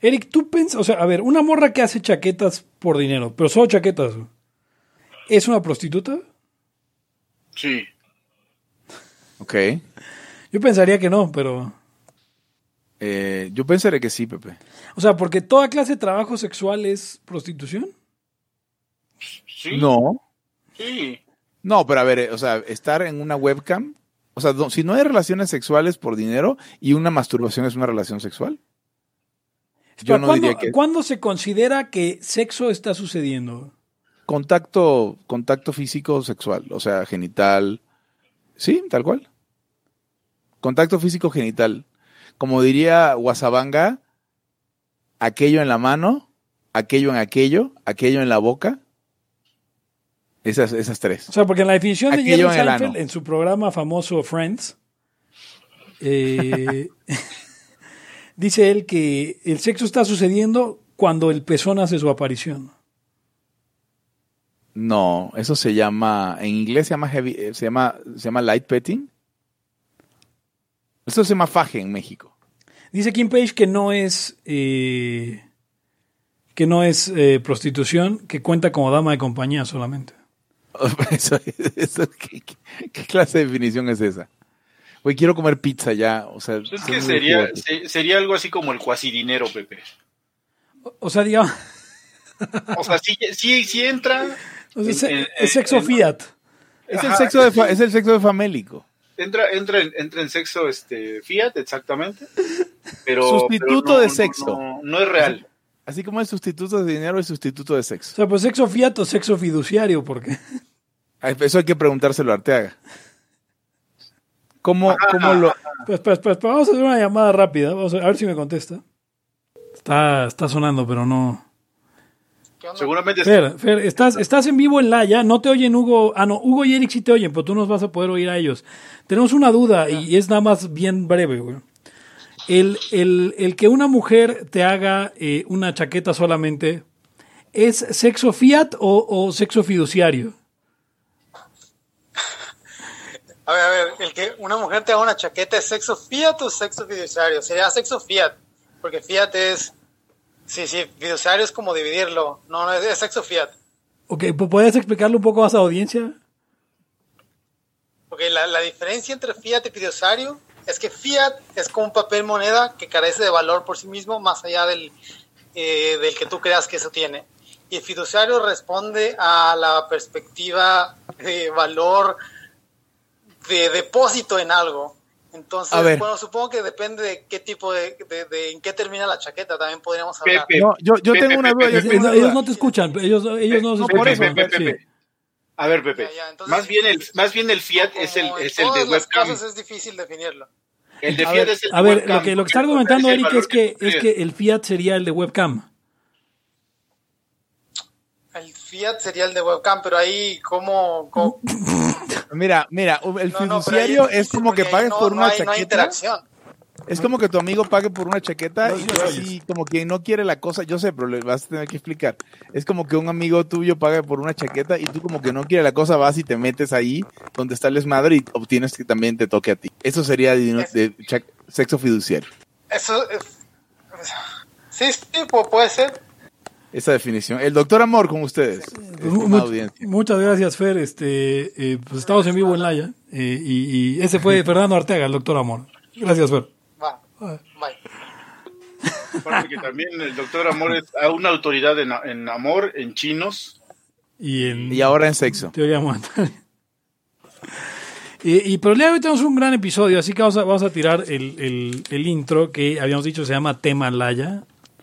Eric, tú piensas, o sea, a ver, una morra que hace chaquetas por dinero, pero solo chaquetas, ¿es una prostituta? Sí. Ok. Yo pensaría que no, pero... Eh, yo pensaré que sí, Pepe. O sea, porque toda clase de trabajo sexual es prostitución. Sí. No. Sí. No, pero a ver, eh, o sea, estar en una webcam, o sea, si no hay relaciones sexuales por dinero y una masturbación es una relación sexual. Yo no ¿Cuándo, diría que cuándo se considera que sexo está sucediendo? contacto, contacto físico sexual, o sea, genital. Sí, tal cual. Contacto físico genital. Como diría Guasabanga, aquello en la mano, aquello en aquello, aquello en la boca. Esas, esas tres. O sea, porque en la definición de Jerry Seinfeld, en su programa famoso Friends, eh, dice él que el sexo está sucediendo cuando el pezón hace su aparición. No, eso se llama, en inglés se llama heavy, eh, se llama, se llama light petting. Eso se llama faje en México. Dice Kim Page que no es eh, que no es eh, prostitución, que cuenta como dama de compañía solamente. Eso- eso- ¿qué, qué- qué clase de definición es esa? Güey, quiero comer pizza ya. O sea, Pues Es que sería, se- sería algo así como el cuasidinero, Pepe. O- O sea, digamos, O sea, sí, sí, sí entra. o sea, en- se- en- es sexo en- fiat. Es el sexo de es el sexo de famélico. Entra, entra, en, entra en sexo este Fiat, exactamente. Pero, Sustituto pero no- de sexo. No, no es real. Así como el sustituto de dinero es sustituto de O sexo. sea, pues sexo fiat o sexo fiduciario, porque Eso hay que preguntárselo a Arteaga. ¿Cómo, cómo lo.? Espera, espera, espera, espera, vamos a hacer una llamada rápida. Vamos a, a ver si me contesta. Está, está sonando, pero no. Seguramente Fer, Fer, estás, estás en vivo en la ya. No te oyen Hugo. Ah, no, Hugo y Eric sí te oyen, pero tú nos vas a poder oír a ellos. Tenemos una duda y es nada más bien breve, güey. El, el, el que una mujer te haga eh, una chaqueta solamente, ¿es sexo fiat o, o sexo fiduciario? A ver, a ver, el que una mujer te haga una chaqueta es sexo fiat o sexo fiduciario. Sería sexo fiat, porque fiat es. Sí, sí, fiduciario es como dividirlo. No, no, es, es sexo fiat. Ok, ¿puedes explicarle un poco más a la audiencia? Porque la, la diferencia entre fiat y fiduciario es que fiat es como un papel moneda que carece de valor por sí mismo, más allá del, eh, del que tú creas que eso tiene. Y el fiduciario responde a la perspectiva de valor de depósito en algo. Entonces, A ver. bueno, supongo que depende de qué tipo de, de, de- en qué termina la chaqueta, también podríamos hablar. Pepe, No, yo, yo Pepe, tengo una duda. Pepe, una ellos duda. no te escuchan, ellos, ellos no se No, por escuchan. sí. A ver, Pepe. Ya, ya, entonces- más bien el, más bien el Fiat es el, es el de webcam. es difícil definirlo. El de A Fiat ver, es el de A ver, webcam, lo que, lo que está argumentando Eric es que, es que el Fiat sería el de webcam. El Fiat sería el de webcam, pero ahí, ¿cómo? cómo- Mira, mira, el No, no, fiduciario es como que pagues no- por no una hay- no hay chaqueta. interacción. Es como que tu amigo pague por una chaqueta No, y tú así, como quien no quiere la cosa, yo sé, pero le vas a tener que explicar. Es como que un amigo tuyo paga por una chaqueta y tú como que no quiere la cosa, vas y te metes ahí donde está el desmadre y obtienes que también te toque a ti. Eso sería de, de cha- sexo fiduciario, Eso es- Sí, sí, pu- puede ser. Esa definición. El doctor Amor con ustedes, muchas gracias, Fer. Este, eh, pues estamos en vivo en Laya. eh, y, y ese fue Fernando Arteaga, el doctor Amor. Gracias, Fer. Va, Ah. bye. Porque también el doctor Amor es a una autoridad en, en amor, en chinos. Y en Y ahora en sexo. teoría monetaria. Y, y pero el día de hoy tenemos un gran episodio, así que vamos a, vamos a tirar el, el, el intro que habíamos dicho se llama Tema Laya.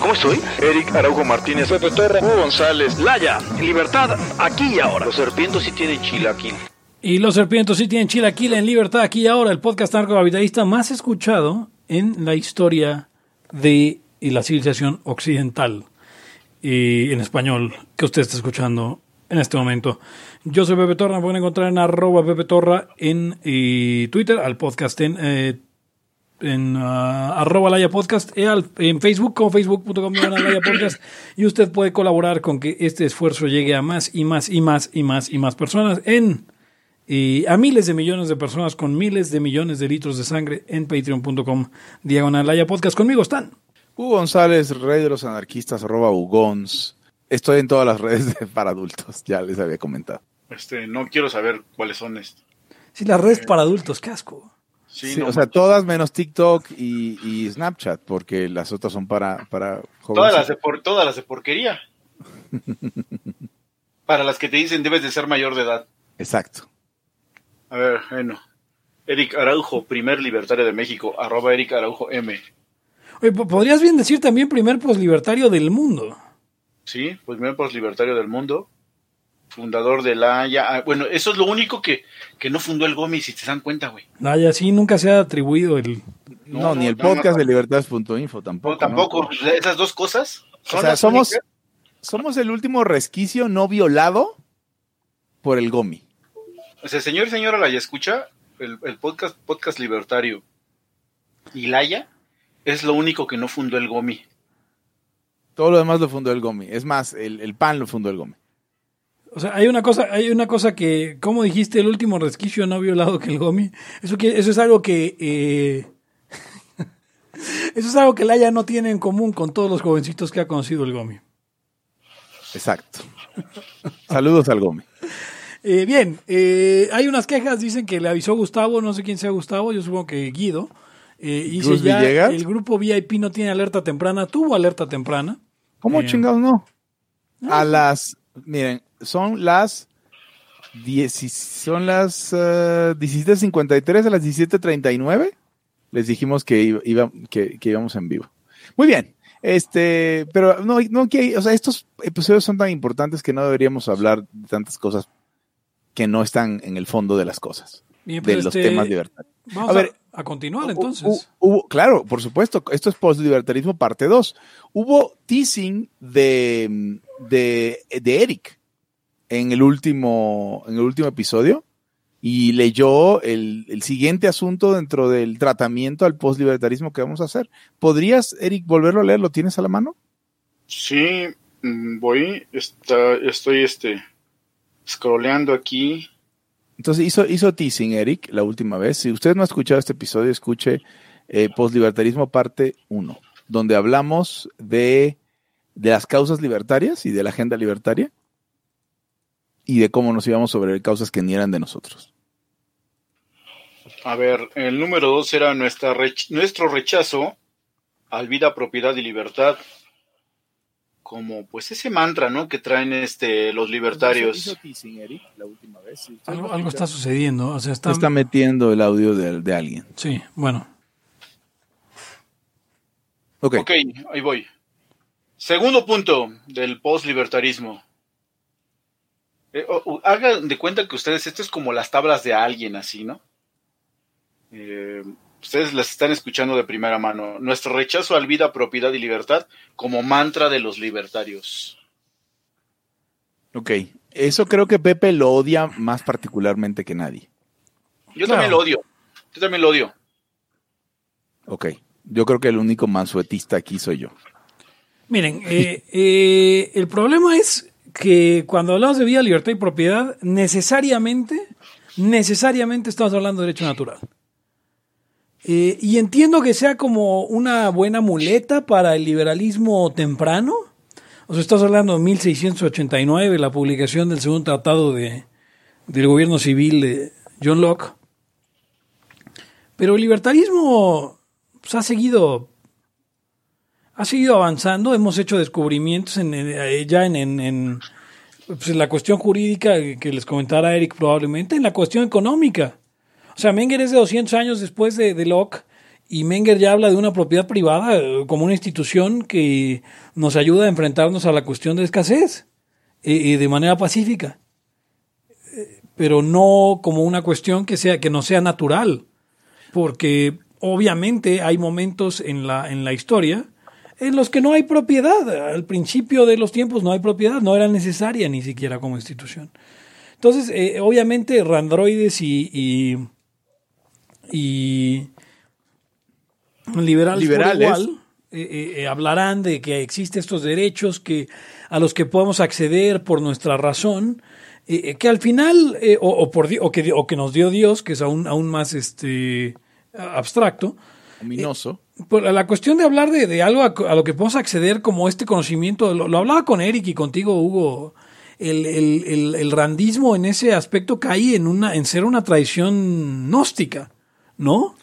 ¿Cómo estoy? Eric Araujo Martínez, Pepe Torra, Hugo González, Laya, Libertad aquí y ahora. Los serpientes sí tienen chilaquil. Y los serpientes sí tienen chilaquil en libertad aquí y ahora, el podcast narcocapitalista más escuchado en la historia de la civilización occidental y en español que usted está escuchando en este momento. Yo soy Pepe Torra, me pueden encontrar en arroba Pepe Torra en eh, Twitter, al podcast en, eh, en ah, arroba Laya Podcast, eh, en Facebook como facebook.com diagonal Laya Podcast y usted puede colaborar con que este esfuerzo llegue a más y más y más y más y más personas en y a miles de millones de personas con miles de millones de litros de sangre en patreon.com diagonal Laya Podcast. Conmigo están. Hugo González, rey de los anarquistas, arroba Ugons. Estoy en todas las redes de- para adultos, ya les había comentado. Este, no quiero saber cuáles son estos. Sí, las redes para adultos, qué asco. Sí, Sí, no o sea, todas menos TikTok y, y Snapchat, porque las otras son para, para todas, las jóvenes. de por, todas las de porquería. Para las que te dicen debes de ser mayor de edad. Exacto. A ver, bueno. Eric Araujo, primer libertario de México, arroba Eric Araujo M. Oye, po- podrías bien decir también primer poslibertario del mundo. Sí, pues primer libertario del mundo. Fundador de la Haya. Ah, Bueno, eso es lo único que, que no fundó el Gomi, si te dan cuenta, güey. Vaya, sí, nunca se ha atribuido el... No, No, ni el no, podcast no. de libertades.info tampoco. No, tampoco. ¿no? Esas dos cosas. son O sea, somos, únicas. somos el último resquicio no violado por el GOMI. O sea, señor y señora Laya, escucha el, el podcast, podcast libertario. Y Laya es lo único que no fundó el Gomi. Todo lo demás lo fundó el GOMI. Es más, el, el pan lo fundó el GOMI. O sea, hay una cosa, hay una cosa que, como dijiste, el último resquicio no violado que el Gomi. Eso, que, eso es algo que... eh, eso es algo que Laia no tiene en común con todos los jovencitos que ha conocido el Gomi. Exacto. Saludos al GOMI. Eh, bien, eh, hay unas quejas, dicen que le avisó Gustavo, no sé quién sea Gustavo, yo supongo que Guido. Eh, dice ¿Gus ya Villegas? el grupo VIP no tiene alerta temprana, tuvo alerta temprana. ¿Cómo Eh, chingados no? A las, miren, son las 10, son las eh, 17.53 a las 17.39. Les dijimos que, iba, iba- que, que íbamos en vivo. Muy bien. Este, pero no, no que, o sea, estos episodios son tan importantes que no deberíamos hablar de tantas cosas que no están en el fondo de las cosas, Bien, de pues, los este, temas libertarios. Vamos A ver, a continuar entonces. hu- hubo- claro, por supuesto, esto es post-libertarismo parte 2. Hubo teasing de, de, de Eric en el último, en el último episodio y leyó el, el siguiente asunto dentro del tratamiento al post-libertarismo que vamos a hacer. ¿Podrías, Eric, volverlo a leer? ¿Lo tienes a la mano? Sí, mm, voy, está, estoy este, scrolleando aquí. Entonces hizo, hizo teasing, Eric, la última vez. Si usted no ha escuchado este episodio, escuche eh, Postlibertarismo parte 1, donde hablamos de, de las causas libertarias y de la agenda libertaria y de cómo nos íbamos sobre causas que ni eran de nosotros. A ver, el número dos era nuestra rech- nuestro rechazo al vida, propiedad y libertad. Como pues ese mantra, ¿no? Que traen este los libertarios. Hizo teasing, Eric, la última vez. Si usted algo, está sucediendo. O sea, está, está metiendo el audio de, de alguien. Sí, bueno. Ok. Ok, ahí voy. Segundo punto del post-libertarismo. Eh, o- o- hagan de cuenta que ustedes, esto es como las tablas de alguien, así, ¿no? Eh, ustedes las están escuchando de primera mano. Nuestro rechazo al vida, propiedad y libertad como mantra de los libertarios. Ok. Eso creo que Pepe lo odia más particularmente que nadie. Yo Claro. también lo odio. Yo también lo odio. Ok. Yo creo que el único mansuetista aquí soy yo. Miren, eh, eh, el problema es que cuando hablamos de vida, libertad y propiedad, necesariamente, necesariamente estamos hablando de derecho natural. Eh, y entiendo que sea como una buena muleta para el liberalismo temprano. O sea, estás hablando de 1689, la publicación del segundo tratado de, del gobierno civil de John Locke. Pero el libertarismo ha seguido ha seguido avanzando, hemos hecho descubrimientos en, en- ya en, pues, en la cuestión jurídica que les comentara Eric probablemente, en la cuestión económica. O sea, Menger es de 200 años después de, Locke y Menger ya habla de una propiedad privada eh, como una institución que nos ayuda a enfrentarnos a la cuestión de escasez eh, eh, de manera pacífica, Eh, pero no como una cuestión que sea que no sea natural, porque obviamente hay momentos en la en la historia en los que no hay propiedad. Al principio de los tiempos no hay propiedad, no era necesaria ni siquiera como institución. Entonces, eh, obviamente, randroides y, y, y liberales, por igual, eh, eh, hablarán de que existen estos derechos que, a los que podemos acceder por nuestra razón, que al final, o, o por, o, que, o que nos dio Dios, que es aún, aún más este, abstracto, Ominoso. por la cuestión de hablar de, de algo a, lo que podemos acceder como este conocimiento, lo, hablaba con Eric y contigo, Hugo, el, el, el, el randismo en ese aspecto cae en, una, en ser una tradición gnóstica, ¿no?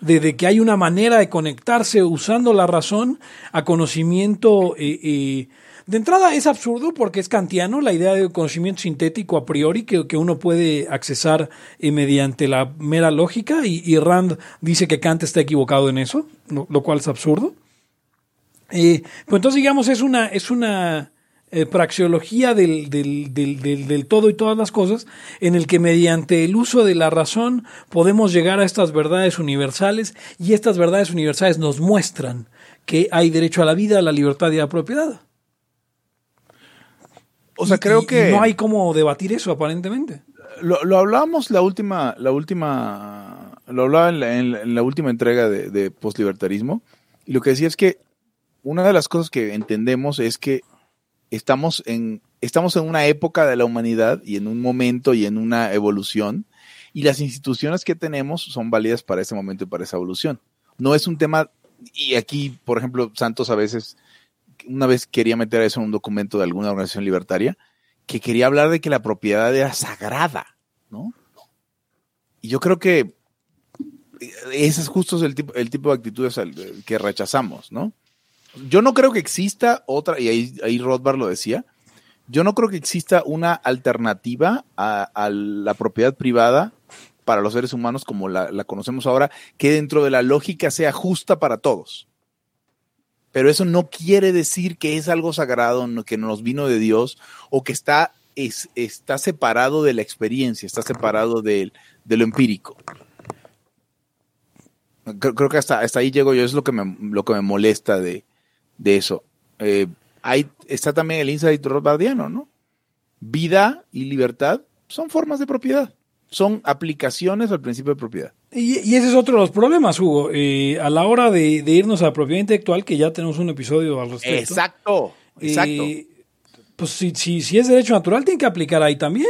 De, de que hay una manera de conectarse usando la razón a conocimiento. eh, eh, de entrada es absurdo porque es kantiano la idea de conocimiento sintético a priori que, que uno puede accesar eh, mediante la mera lógica y, Rand dice que Kant está equivocado en eso, lo, cual es absurdo. Eh, pues entonces digamos es una, es una eh, praxeología del, del, del, del, del todo y todas las cosas en el que mediante el uso de la razón podemos llegar a estas verdades universales y estas verdades universales nos muestran que hay derecho a la vida, a la libertad y a la propiedad. O sea, Y- creo y- que no hay cómo debatir eso aparentemente. lo, lo hablábamos la última, la última, lo hablaba en la, en la- en la última entrega de, de postlibertarismo y lo que decía es que una de las cosas que entendemos es que estamos en, estamos en una época de la humanidad y en un momento y en una evolución y las instituciones que tenemos son válidas para ese momento y para esa evolución. No es un tema, y aquí, por ejemplo, Santos a veces, una vez quería meter eso en un documento de alguna organización libertaria, que quería hablar de que la propiedad era sagrada, ¿no? Y yo creo que ese es justo el tipo, el tipo de actitudes al- que rechazamos, ¿no? Yo no creo que exista otra, y ahí, ahí Rothbard lo decía, yo no creo que exista una alternativa a, a la propiedad privada para los seres humanos como la, la conocemos ahora, que dentro de la lógica sea justa para todos. Pero eso no quiere decir que es algo sagrado, que nos vino de Dios o que está, es, está separado de la experiencia, está separado de, lo empírico. Creo, que hasta, hasta ahí llego yo, es lo que me, lo que me molesta de, de eso. Eh, está también el insight rothbardiano, ¿no? Vida y libertad son formas de propiedad, son aplicaciones al principio de propiedad. Y, y ese es otro de los problemas, Hugo. Eh, a la hora de, de irnos a la propiedad intelectual, que ya tenemos un episodio al respecto. Exacto, exacto. eh, pues si, si, si es derecho natural, tiene que aplicar ahí también.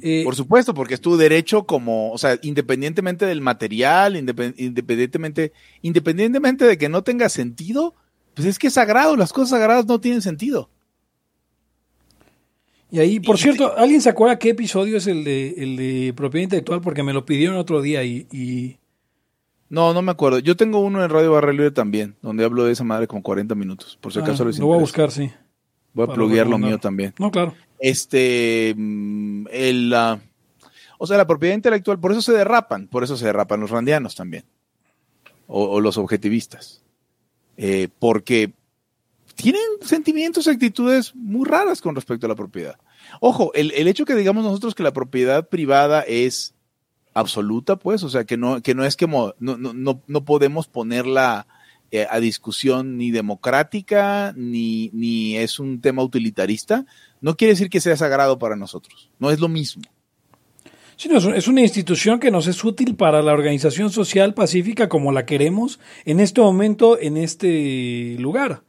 Eh, Por supuesto, porque es tu derecho como, o sea, independientemente del material, independ- independientemente, independientemente de que no tenga sentido, pues es que es sagrado, las cosas sagradas no tienen sentido. Y ahí, por cierto, ¿alguien se acuerda qué episodio es el de, el de propiedad intelectual? Porque me lo pidieron otro día y, y- No, no me acuerdo. Yo tengo uno en Radio Barra Libre también, donde hablo de esa madre como 40 minutos, por si ah, acaso les lo voy a buscar, sí. Voy a pluguear lo mío también. No, claro. Este, mm, el, ah, o sea, la propiedad intelectual, por eso se derrapan, por eso se derrapan los randianos también, o, o los objetivistas, Eh, porque tienen sentimientos y actitudes muy raras con respecto a la propiedad. Ojo, el, el hecho que digamos nosotros que la propiedad privada es absoluta, pues, o sea, que no, que no es que no, no, no, podemos ponerla eh, a discusión ni democrática, ni, ni es un tema utilitarista, no quiere decir que sea sagrado para nosotros. No es lo mismo. Sí, no, es una institución que nos es útil para la organización social pacífica como la queremos en este momento, en este lugar.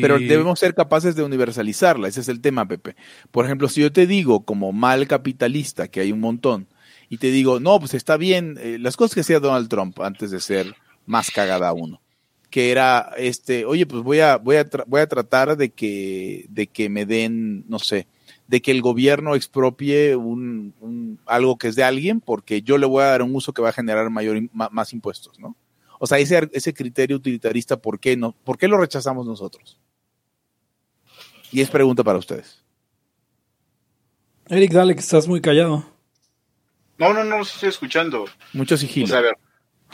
Pero debemos ser capaces de universalizarla. Ese es el tema, Pepe. Por ejemplo, si yo te digo como mal capitalista, que hay un montón, y te digo, no, pues está bien, eh, las cosas que hacía Donald Trump antes de ser más cagada uno, que era, este, oye, pues voy a, voy a, tra- voy a tratar de que, de que me den, no sé, de que el gobierno expropie un, un- algo que es de alguien porque yo le voy a dar un uso que va a generar mayor, más impuestos, ¿no? O sea, ese, ese criterio utilitarista, ¿por qué, no, ¿por qué lo rechazamos nosotros? Y es pregunta para ustedes. Eric, dale, que estás muy callado. No, no, no, estoy escuchando. Mucho O sigilo. sea, a ver,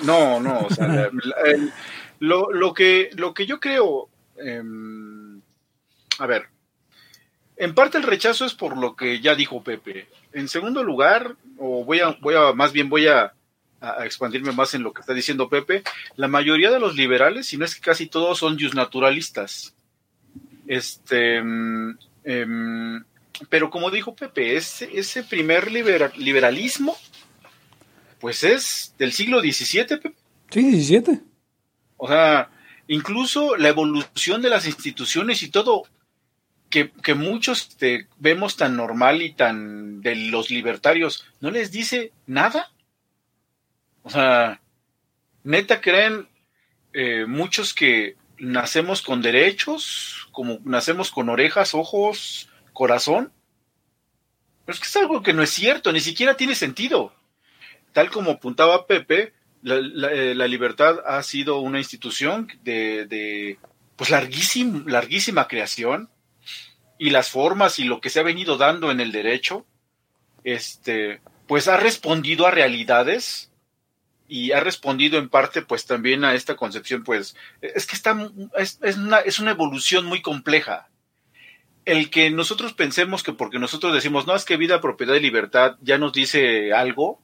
no, no, o sea, la- la- el- lo, lo que, lo que yo creo, em, a ver, en parte el rechazo es por lo que ya dijo Pepe. En segundo lugar, o voy a, voy a, más bien voy a, a expandirme más en lo que está diciendo Pepe, la mayoría de los liberales, si no es que casi todos, son naturalistas. Este, em, em, pero como dijo Pepe, ese, ese primer libera- liberalismo, pues es del siglo XVII, Pepe. Sí, 17. O sea, incluso la evolución de las instituciones y todo, que, que muchos este, vemos tan normal y tan de los libertarios, ¿no les dice nada? O sea, neta creen eh, muchos que nacemos con derechos, como nacemos con orejas, ojos, corazón. Pero es que es algo que no es cierto, ni siquiera tiene sentido. Tal como apuntaba Pepe, la, eh, libertad ha sido una institución de, pues larguísima, larguísima creación y las formas y lo que se ha venido dando en el derecho, este, pues ha respondido a realidades y ha respondido en parte pues también a esta concepción, pues es que está, es, es una, es una evolución muy compleja. El que nosotros pensemos que porque nosotros decimos, no, es que vida, propiedad y libertad ya nos dice algo,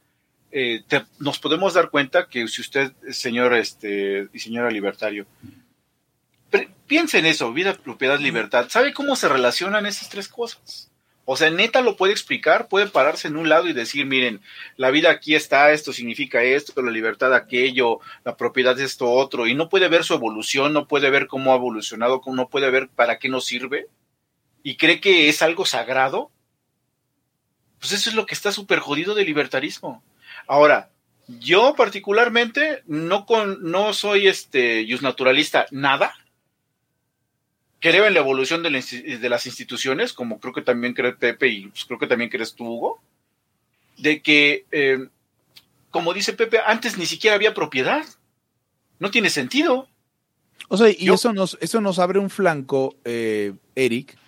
eh, te- nos podemos dar cuenta que si usted, señor este, y señora libertario, piensa en eso, vida, propiedad, libertad, ¿sabe cómo se relacionan esas tres cosas? O sea, neta lo puede explicar, puede pararse en un lado y decir, miren, la vida aquí está, esto significa esto, la libertad aquello, la propiedad es esto otro, y no puede ver su evolución, no puede ver cómo ha evolucionado, no puede ver para qué nos sirve, y cree que es algo sagrado, pues eso es lo que está súper jodido del libertarismo. Ahora, yo particularmente no con, no soy este naturalista nada. Creo en la evolución de, la insti- de las instituciones, como creo que también cree Pepe y pues, creo que también crees tú, Hugo, de que, eh, como dice Pepe, antes ni siquiera había propiedad. No tiene sentido. O sea, y Yo- eso nos, eso nos abre un flanco, eh, Eric,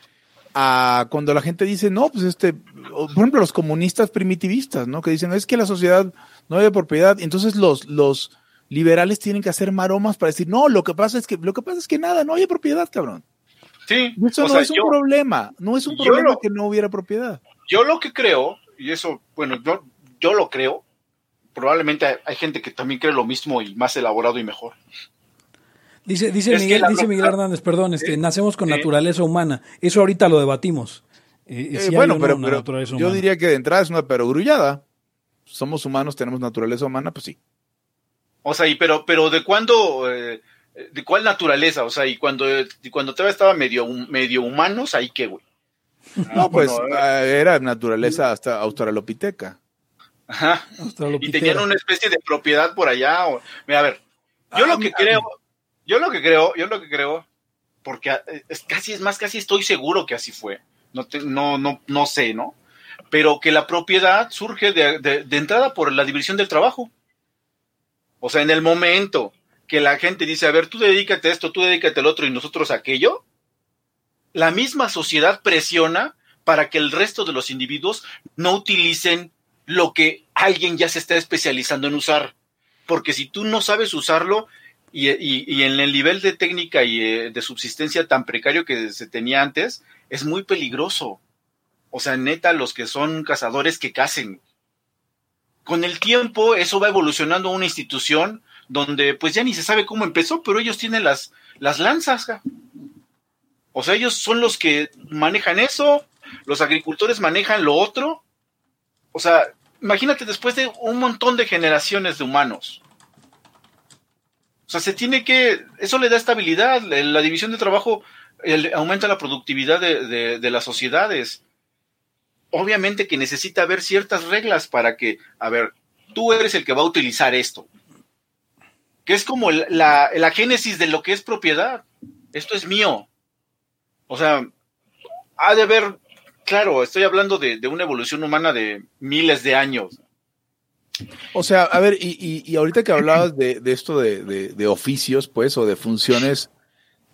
a cuando la gente dice, no, pues este, por ejemplo, los comunistas primitivistas, ¿no? Que dicen, es que la sociedad no hay propiedad, entonces los, los liberales tienen que hacer maromas para decir, no, lo que pasa es que, lo que pasa es que nada, no hay propiedad, cabrón. Sí, Y eso o no sea, es un yo- problema, no es un problema lo- que no hubiera propiedad. yo lo que creo, y eso, bueno, yo, yo lo creo, probablemente hay, hay gente que también cree lo mismo y más elaborado y mejor. Dice, dice, Es Miguel, la dice Miguel Hernández, perdón, este, Eh, nacemos con eh, naturaleza humana. Eso ahorita lo debatimos. Eh, Eh, si bueno, no pero, una pero yo humana. diría que de entrada es una perogrullada. Somos humanos, tenemos naturaleza humana, pues sí. O sea, y pero, pero ¿de cuándo, eh, de cuál naturaleza? O sea, y cuando, y cuando todavía estaba medio, medio humanos, ahí qué, güey. No, pues bueno, ah, era naturaleza hasta australopiteca. Ajá. Y tenían una especie de propiedad por allá. o- mira, a ver, yo Ah, lo que mira. creo, yo lo que creo, yo lo que creo, porque eh, es casi, es más, casi estoy seguro que así fue. No, te- no, no, no sé, ¿no? Pero que la propiedad surge de, de- de entrada por la división del trabajo. O sea, en el momento que la gente dice, a ver, tú dedícate a esto, tú dedícate al otro y nosotros a aquello, la misma sociedad presiona para que el resto de los individuos no utilicen lo que alguien ya se está especializando en usar. Porque si tú no sabes usarlo y, y- en el nivel de técnica y eh, de subsistencia tan precario que se tenía antes, es muy peligroso. O sea, neta, los que son cazadores que casen. Con el tiempo, eso va evolucionando una institución donde pues ya ni se sabe cómo empezó, pero ellos tienen las, las lanzas. O sea, ellos son los que manejan eso, los agricultores manejan lo otro. O sea, imagínate después de un montón de generaciones de humanos. O sea, se tiene que, eso le da estabilidad, la la división de trabajo el- aumenta la productividad de, de- de las sociedades. Obviamente que necesita haber ciertas reglas para que, a ver, tú eres el que va a utilizar esto. Que es como la, la génesis de lo que es propiedad. Esto es mío. O sea, ha de haber claro, estoy hablando de, de una evolución humana de miles de años. O sea, a ver, y, y, ahorita que hablabas de, de esto de, de, oficios, pues, o de funciones,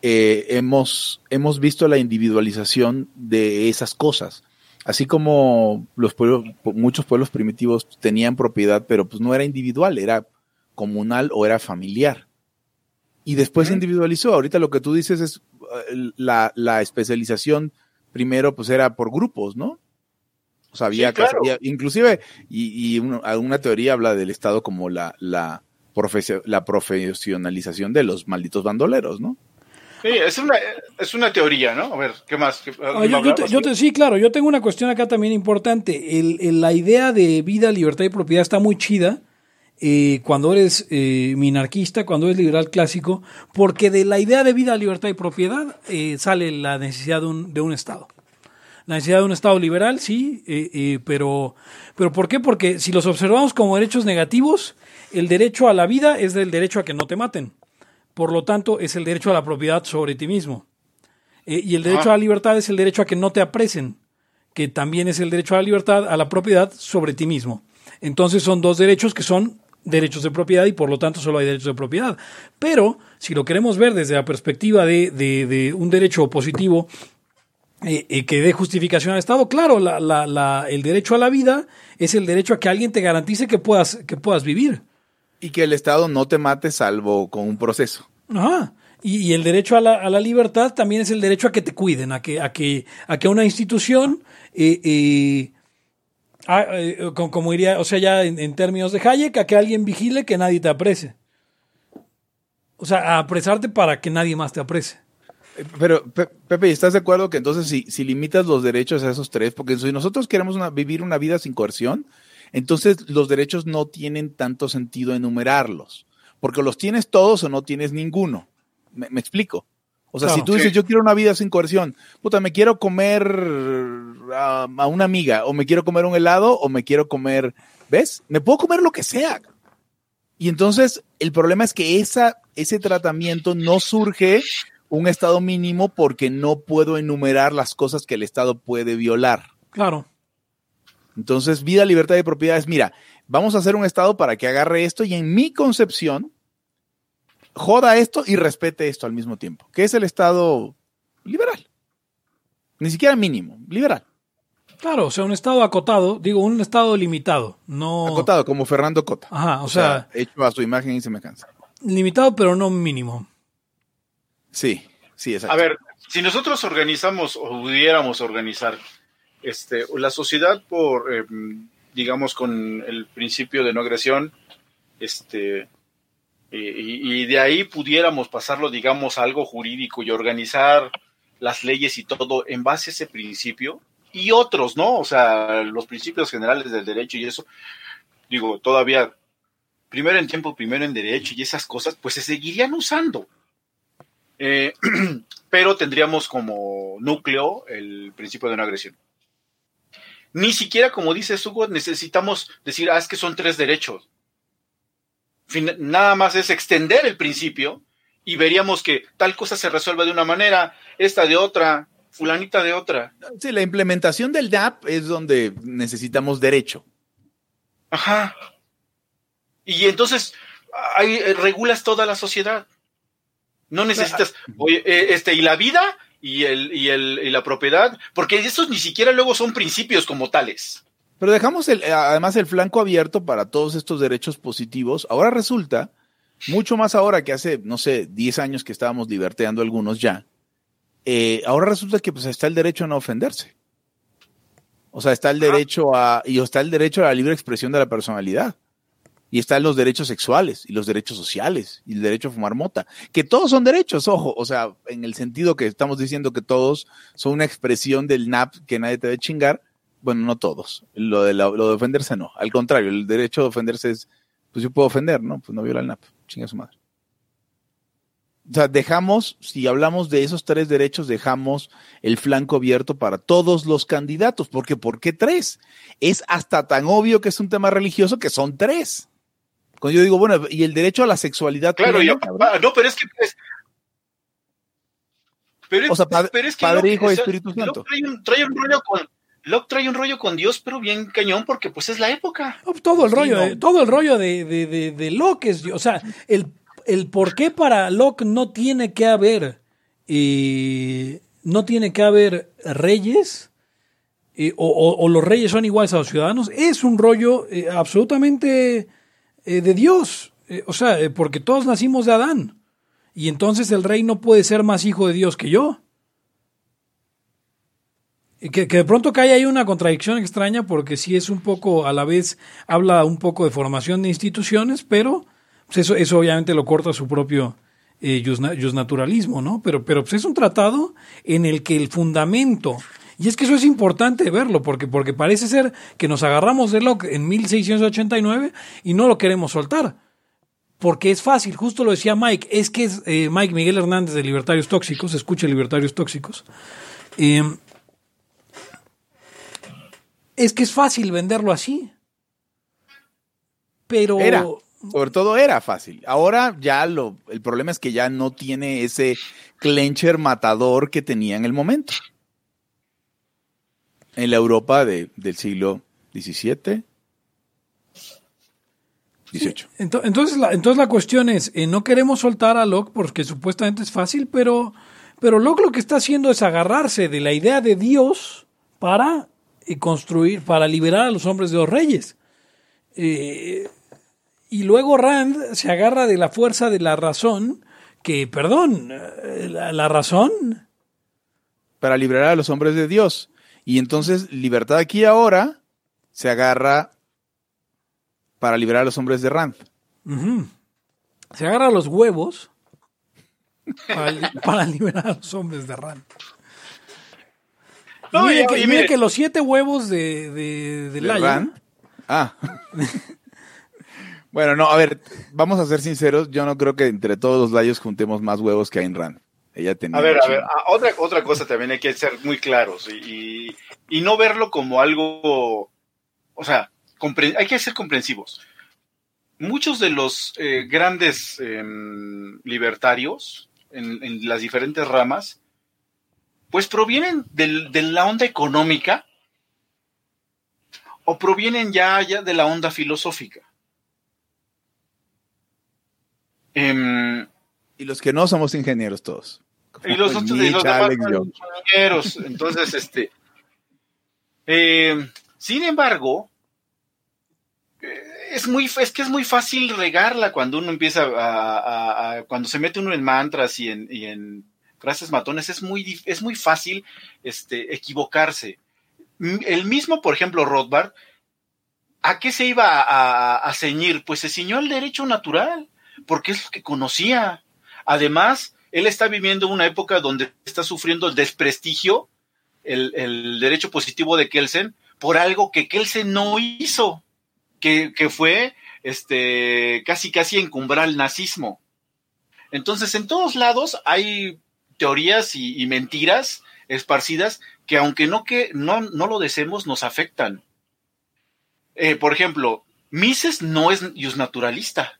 eh, hemos, hemos visto la individualización de esas cosas. Así como los muchos pueblos primitivos tenían propiedad, pero pues no era individual, era comunal o era familiar. Y después se individualizó. Ahorita lo que tú dices es eh, la, la especialización primero pues era por grupos, ¿no? O sea, había, Sí, claro. había- inclusive, y, y uno- alguna teoría habla del Estado como la, la, profesio- la profesionalización de los malditos bandoleros, ¿no? Sí, es una, es una teoría, ¿no? A ver, ¿qué más? ¿Qué- Ah, ¿alguien yo, te- yo te- sí, claro, yo tengo una cuestión acá también importante. El- el- la idea de vida, libertad y propiedad está muy chida eh, cuando eres eh, minarquista, cuando eres liberal clásico, porque de la idea de vida, libertad y propiedad eh, sale la necesidad de un, de un Estado. La necesidad de un Estado liberal, sí, pero, pero ¿por qué? Porque si los observamos como derechos negativos, el derecho a la vida es del derecho a que no te maten. Por lo tanto, es el derecho a la propiedad sobre ti mismo. Y el derecho Ajá. a la libertad es el derecho a que no te apresen, que también es el derecho a la libertad, a la propiedad sobre ti mismo. Entonces son dos derechos que son derechos de propiedad y por lo tanto solo hay derechos de propiedad. Pero si lo queremos ver desde la perspectiva de, de- de un derecho positivo eh, eh, que dé justificación al Estado, claro, la- la- la- el derecho a la vida es el derecho a que alguien te garantice que puedas, que puedas vivir. Y que el Estado no te mate salvo con un proceso. Ajá. Y, y el derecho a la, a la libertad también es el derecho a que te cuiden, a que, a que, a que una institución, eh, eh, ah, eh, co- como diría, o sea, ya en, términos de Hayek, a que alguien vigile que nadie te aprese. O sea, a apresarte para que nadie más te aprese. Eh, Pero, Pe- Pepe, ¿estás de acuerdo que entonces si, limitas los derechos a esos tres, porque si nosotros queremos vivir una vida sin coerción, entonces los derechos no tienen tanto sentido enumerarlos, porque los tienes todos o no tienes ninguno. ¿Me, me explico? O sea, Claro. si tú dices, Sí. yo quiero una vida sin coerción, puta, me quiero comer a, a una amiga, o me quiero comer un helado, o me quiero comer, ¿ves? Me puedo comer lo que sea. Y entonces el problema es que esa, ese tratamiento no surge un estado mínimo porque no puedo enumerar las cosas que el Estado puede violar. Claro. Entonces, vida, libertad y propiedad es, mira, vamos a hacer un Estado para que agarre esto y en mi concepción, joda esto y respete esto al mismo tiempo, que es el Estado liberal. Ni siquiera mínimo, liberal. Claro, o sea, un estado acotado, digo, un estado limitado, no... Acotado, como Fernando Cota. Ajá, o, sea, hecho a su imagen y semejanza. limitado pero no mínimo. Sí, sí, exacto. A ver, si nosotros organizamos o pudiéramos organizar este, la sociedad por, eh, digamos, con el principio de no agresión, este, y, de ahí pudiéramos pasarlo, digamos, a algo jurídico y organizar las leyes y todo en base a ese principio y otros, ¿no? O sea, los principios generales del derecho y eso, digo, todavía, primero en tiempo, primero en derecho y esas cosas, pues se seguirían usando. Eh, pero tendríamos como núcleo el principio de no agresión. Ni siquiera, como dice Hugo, necesitamos decir, ah, es que son tres derechos. Nada más es extender el principio y veríamos que tal cosa se resuelve de una manera, esta de otra, fulanita de otra. Sí, la implementación del DAP es donde necesitamos derecho. Ajá. Y entonces ahí eh, regulas toda la sociedad. No necesitas, oye, eh, este, y la vida y, el, y, el, y la propiedad, porque esos ni siquiera luego son principios como tales. Pero dejamos el, además el flanco abierto para todos estos derechos positivos. Ahora resulta, mucho más ahora que hace, no sé, 10 años que estábamos liberteando algunos ya, eh, ahora resulta que pues está el derecho a no ofenderse. O sea, está el derecho a, y está el derecho a la libre expresión de la personalidad. Y están los derechos sexuales y los derechos sociales y el derecho a fumar mota, que todos son derechos, ojo, o sea, en el sentido que estamos diciendo que todos son una expresión del NAP que nadie te debe chingar, bueno, no todos, lo de, la- lo de ofenderse no, al contrario, el derecho de ofenderse es, pues yo puedo ofender, ¿no? Pues no viola el NAP, chinga su madre. O sea, dejamos, si hablamos de esos tres derechos, dejamos el flanco abierto para todos los candidatos, porque ¿por qué tres? Es hasta tan obvio que es un tema religioso que son tres. Cuando yo digo, bueno, y el derecho a la sexualidad. Claro, yo, ah, no, pero es que. es- pero, O sea, padre- pero es que Padre, Hijo y o sea, Espíritu Santo. Trae un, trae un rollo con, Locke trae un rollo con Dios, pero bien cañón, porque pues es la época. No, todo el Sí, rollo, no. todo el rollo de, de, de, de Locke es, o sea, el, el por qué para Locke no tiene que haber, eh, no tiene que haber reyes, eh, o, o- o los reyes son iguales a los ciudadanos, es un rollo eh, absolutamente eh, de Dios. O sea, porque todos nacimos de Adán. Y entonces el rey no puede ser más hijo de Dios que yo. Que, que de pronto cae ahí una contradicción extraña porque sí es un poco, a la vez habla un poco de formación de instituciones, pero pues eso, eso obviamente lo corta su propio eh, jusnaturalismo, ¿no? Pero, pero pues es un tratado en el que el fundamento, y es que eso es importante verlo, porque, porque parece ser que nos agarramos de Locke en 1689 y no lo queremos soltar. Porque es fácil, justo lo decía Mike, es que es eh, Mike Miguel Hernández de Libertarios Tóxicos, escuche Libertarios Tóxicos. Eh, es que es fácil venderlo así. Pero. Era. Sobre todo era fácil. Ahora ya lo, el problema es que ya no tiene ese clencher matador que tenía en el momento. En la Europa de- del siglo XVII, Entonces la, entonces la cuestión es, eh, no queremos soltar a Locke porque supuestamente es fácil, pero, pero Locke lo que está haciendo es agarrarse de la idea de Dios para eh, construir, para liberar a los hombres de los reyes. Eh, y luego Rand se agarra de la fuerza de la razón, que, perdón, eh, la, la razón, para liberar a los hombres de Dios. Y entonces, libertad aquí y ahora se agarra para liberar a los hombres de Rand. se agarra los huevos para, li- para liberar a los hombres de Rand. No, y mire, y- que, y mire mire- que los siete huevos de, de, de ¿De Laia- Rand? Ah. bueno, no, a ver, vamos a ser sinceros. Yo no creo que entre todos los layos juntemos más huevos que Ayn Rand. Ella tenía. A ver, a ver, a- otra, otra cosa también hay que ser muy claros y, y- y no verlo como algo, o sea, hay que ser comprensivos. Muchos de los eh, grandes em, libertarios en, en las diferentes ramas, pues provienen del- de la onda económica o provienen ya, ya de la onda filosófica. Em, Y los que no somos ingenieros todos. y los otros y los demás son ingenieros. Entonces, este. eh, sin embargo, es muy es que es muy fácil regarla cuando uno empieza a, a- a- cuando se mete uno en mantras y en, y en frases matones es muy es muy fácil este equivocarse. El mismo, por ejemplo, Rothbard, ¿a qué se iba a ceñir? Pues se ciñó al derecho natural, porque es lo que conocía. Además, él está viviendo una época donde está sufriendo el desprestigio, el, el derecho positivo de Kelsen, por algo que Kelsen no hizo, que, que fue este, casi casi encumbrar el nazismo. Entonces, en todos lados hay teorías y, mentiras esparcidas que aunque no, que no, no lo deseemos, nos afectan. Eh, por ejemplo, Mises no es naturalista.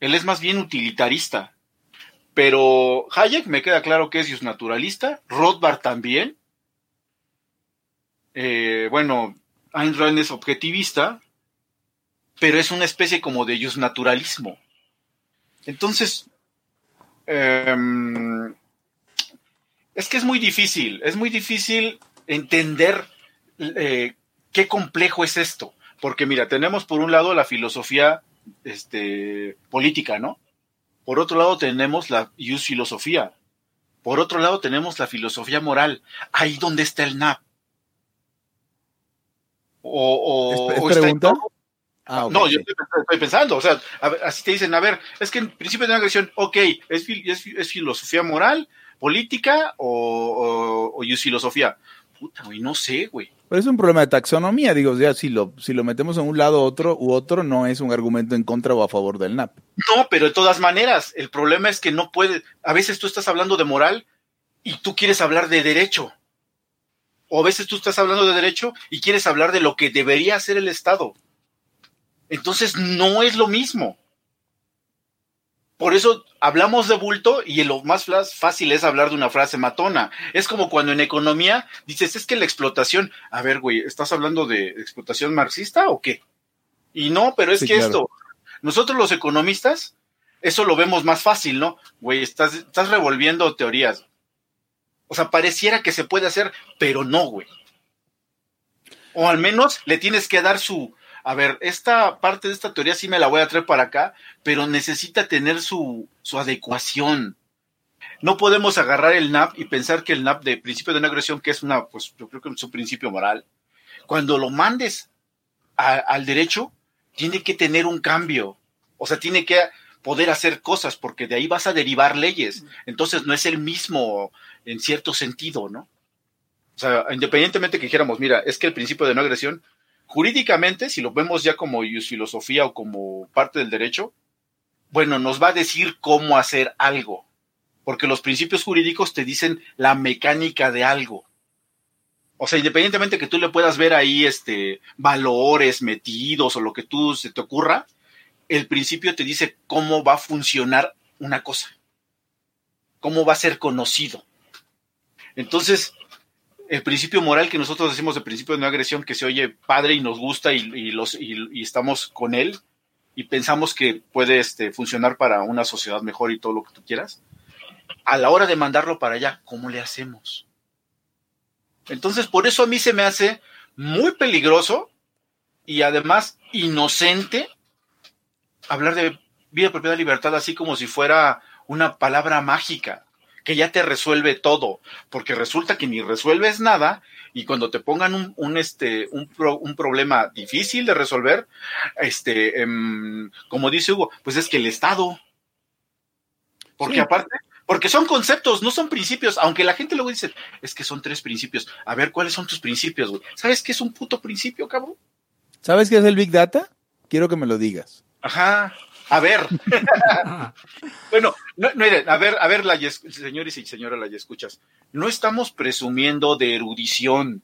Él es más bien utilitarista. Pero Hayek me queda claro que es naturalista. Rothbard también. Eh, bueno, Ayn Rand es objetivista. Pero es una especie como de naturalismo. Entonces, em, es que es muy difícil. Es muy difícil entender eh, qué complejo es esto. Porque mira, tenemos por un lado la filosofía este, política, ¿no? Por otro lado tenemos la ius filosofía. Por otro lado tenemos la filosofía moral. Ahí donde está el NAP. O, o, ¿Es, es o está en todo. Ah, no, yo estoy, estoy pensando, o sea, a así te dicen, a ver, es que en principio de una agresión, ok, ¿es, fil- es, fi- es filosofía moral, política o, o, o filosofía? Puta, güey, no sé, güey. Pero es un problema de taxonomía, digo, ya si lo, si lo metemos en un lado otro u otro, no es un argumento en contra o a favor del NAP. No, pero de todas maneras, el problema es que no puedes, a veces tú estás hablando de moral y tú quieres hablar de derecho. O a veces tú estás hablando de derecho y quieres hablar de lo que debería hacer el Estado. Entonces no es lo mismo. Por eso hablamos de bulto y lo más fácil es hablar de una frase matona. Es como cuando en economía dices, es que la explotación, a ver, güey, ¿estás hablando de explotación marxista o qué? Y no, pero es Sí, que claro. esto, nosotros los economistas, eso lo vemos más fácil, ¿no? Güey, estás, estás revolviendo teorías. O sea, pareciera que se puede hacer, pero no, güey. O al menos le tienes que dar su, a ver, esta parte de esta teoría sí me la voy a traer para acá, pero necesita tener su, su adecuación. No podemos agarrar el NAP y pensar que el NAP de principio de no agresión, que es una, pues yo creo que es un principio moral, cuando lo mandes al derecho, tiene que tener un cambio. O sea, tiene que poder hacer cosas, porque de ahí vas a derivar leyes. Entonces no es el mismo en cierto sentido, ¿no? O sea, independientemente que dijéramos, mira, es que el principio de no agresión, jurídicamente, si lo vemos ya como filosofía o como parte del derecho, bueno, nos va a decir cómo hacer algo. Porque los principios jurídicos te dicen la mecánica de algo. O sea, independientemente que tú le puedas ver ahí este valores metidos o lo que tú se te ocurra, el principio te dice cómo va a funcionar una cosa. Cómo va a ser conocido. Entonces, el principio moral que nosotros decimos de principio de no agresión, que se oye padre y nos gusta y, y los, y, estamos con él y pensamos que puede este, funcionar para una sociedad mejor y todo lo que tú quieras, a la hora de mandarlo para allá, ¿cómo le hacemos? Entonces, por eso a mí se me hace muy peligroso y además inocente hablar de vida, propiedad, libertad, así como si fuera una palabra mágica que ya te resuelve todo, porque resulta que ni resuelves nada y cuando te pongan un, un, este, un, pro- un problema difícil de resolver, este, em, como dice Hugo, pues es que el Estado, porque Sí. aparte, porque son conceptos, no son principios, aunque la gente luego dice, es que son tres principios, a ver, ¿cuáles son tus principios, güey? ¿Sabes qué es un puto principio, cabrón? ¿Sabes qué es el Big Data? Quiero que me lo digas. Ajá. A ver. bueno, no, a ver, a ver, la señores y señoras, la escuchas. No estamos presumiendo de erudición.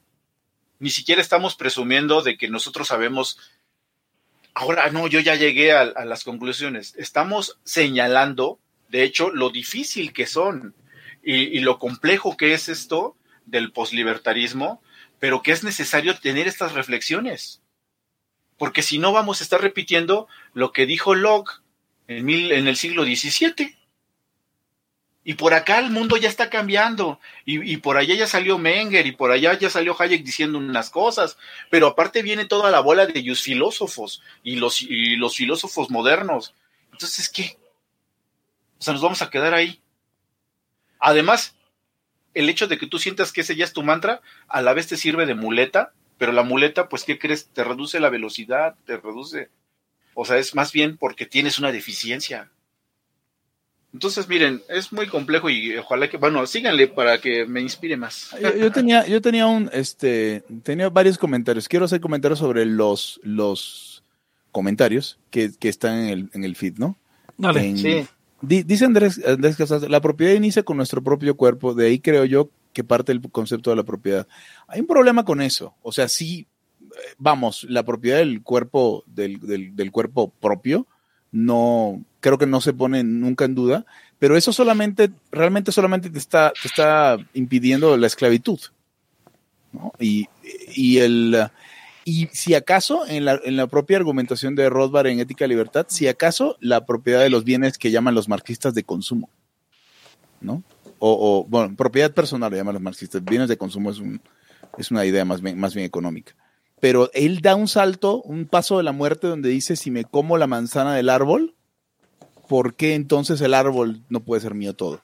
Ni siquiera estamos presumiendo de que nosotros sabemos. Ahora, no, yo ya llegué a, a las conclusiones. Estamos señalando, de hecho, lo difícil que son y, y lo complejo que es esto del poslibertarismo, pero que es necesario tener estas reflexiones porque si no vamos a estar repitiendo lo que dijo Locke en, el siglo XVII. Y por acá el mundo ya está cambiando, y, por allá ya salió Menger, y por allá ya salió Hayek diciendo unas cosas, pero aparte viene toda la bola de los filósofos y los, y los filósofos modernos. Entonces, ¿qué? O sea, nos vamos a quedar ahí. Además, el hecho de que tú sientas que ese ya es tu mantra, a la vez te sirve de muleta pero la muleta, pues, ¿qué crees? Te reduce la velocidad, te reduce. O sea, es más bien porque tienes una deficiencia. Entonces, miren, es muy complejo y ojalá que, bueno, síganle para que me inspire más. Yo, yo tenía, yo tenía un, este, tenía varios comentarios. Quiero hacer comentarios sobre los, los comentarios que, que están en el, en el feed, ¿no? Dale. En- Sí. Di- dice Andrés, Andrés Casas, la propiedad inicia con nuestro propio cuerpo, de ahí creo yo que parte el concepto de la propiedad. Hay un problema con eso, o sea, sí, eh, vamos, la propiedad del cuerpo, del, del, del cuerpo propio, no, creo que no se pone nunca en duda, pero eso solamente, realmente solamente te está, te está impidiendo la esclavitud. ¿no? Y, y el, y si acaso, en la, en la propia argumentación de Rothbard en Ética y Libertad, si acaso la propiedad de los bienes que llaman los marxistas de consumo, ¿no? O, bueno, propiedad personal lo llaman los marxistas, bienes de consumo es, un, es una idea más bien, más bien económica. Pero él da un salto, un paso de la muerte donde dice, si me como la manzana del árbol, ¿por qué entonces el árbol no puede ser mío todo?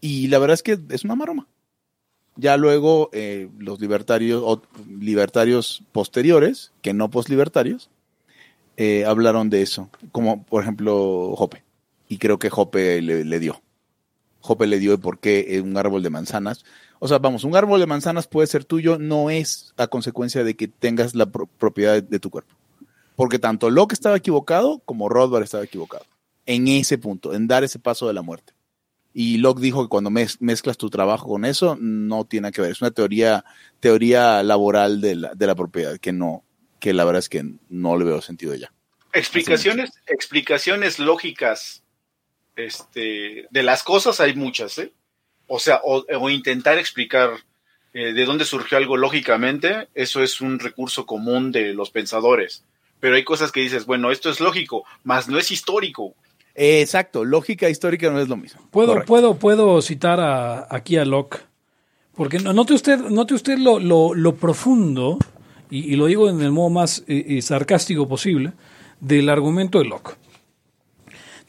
Y la verdad es que es una maroma. Ya luego eh, los libertarios, libertarios posteriores, que no poslibertarios, eh, hablaron de eso, como por ejemplo Jope. Y creo que Jope le dio. Jope le dio de por qué un árbol de manzanas. O sea, vamos, un árbol de manzanas puede ser tuyo, no es a consecuencia de que tengas la pro- propiedad de, tu cuerpo. Porque tanto Locke estaba equivocado como Rothbard estaba equivocado. En ese punto, en dar ese paso de la muerte. Y Locke dijo que cuando mez- mezclas tu trabajo con eso, no tiene que ver. Es una teoría, teoría laboral de la, de la propiedad que no, que la verdad es que no le veo sentido ya. Explicaciones, explicaciones lógicas este, de las cosas hay muchas, ¿eh? O sea, o, o intentar explicar eh, de dónde surgió algo lógicamente, eso es un recurso común de los pensadores. Pero hay cosas que dices, bueno, esto es lógico, más no es histórico. Exacto, lógica histórica no es lo mismo. Puedo, Correcto. puedo, puedo citar a- aquí a Locke. Porque no- note usted, note usted lo, lo- lo profundo, y, y lo digo en el modo más eh, sarcástico posible, del argumento de Locke.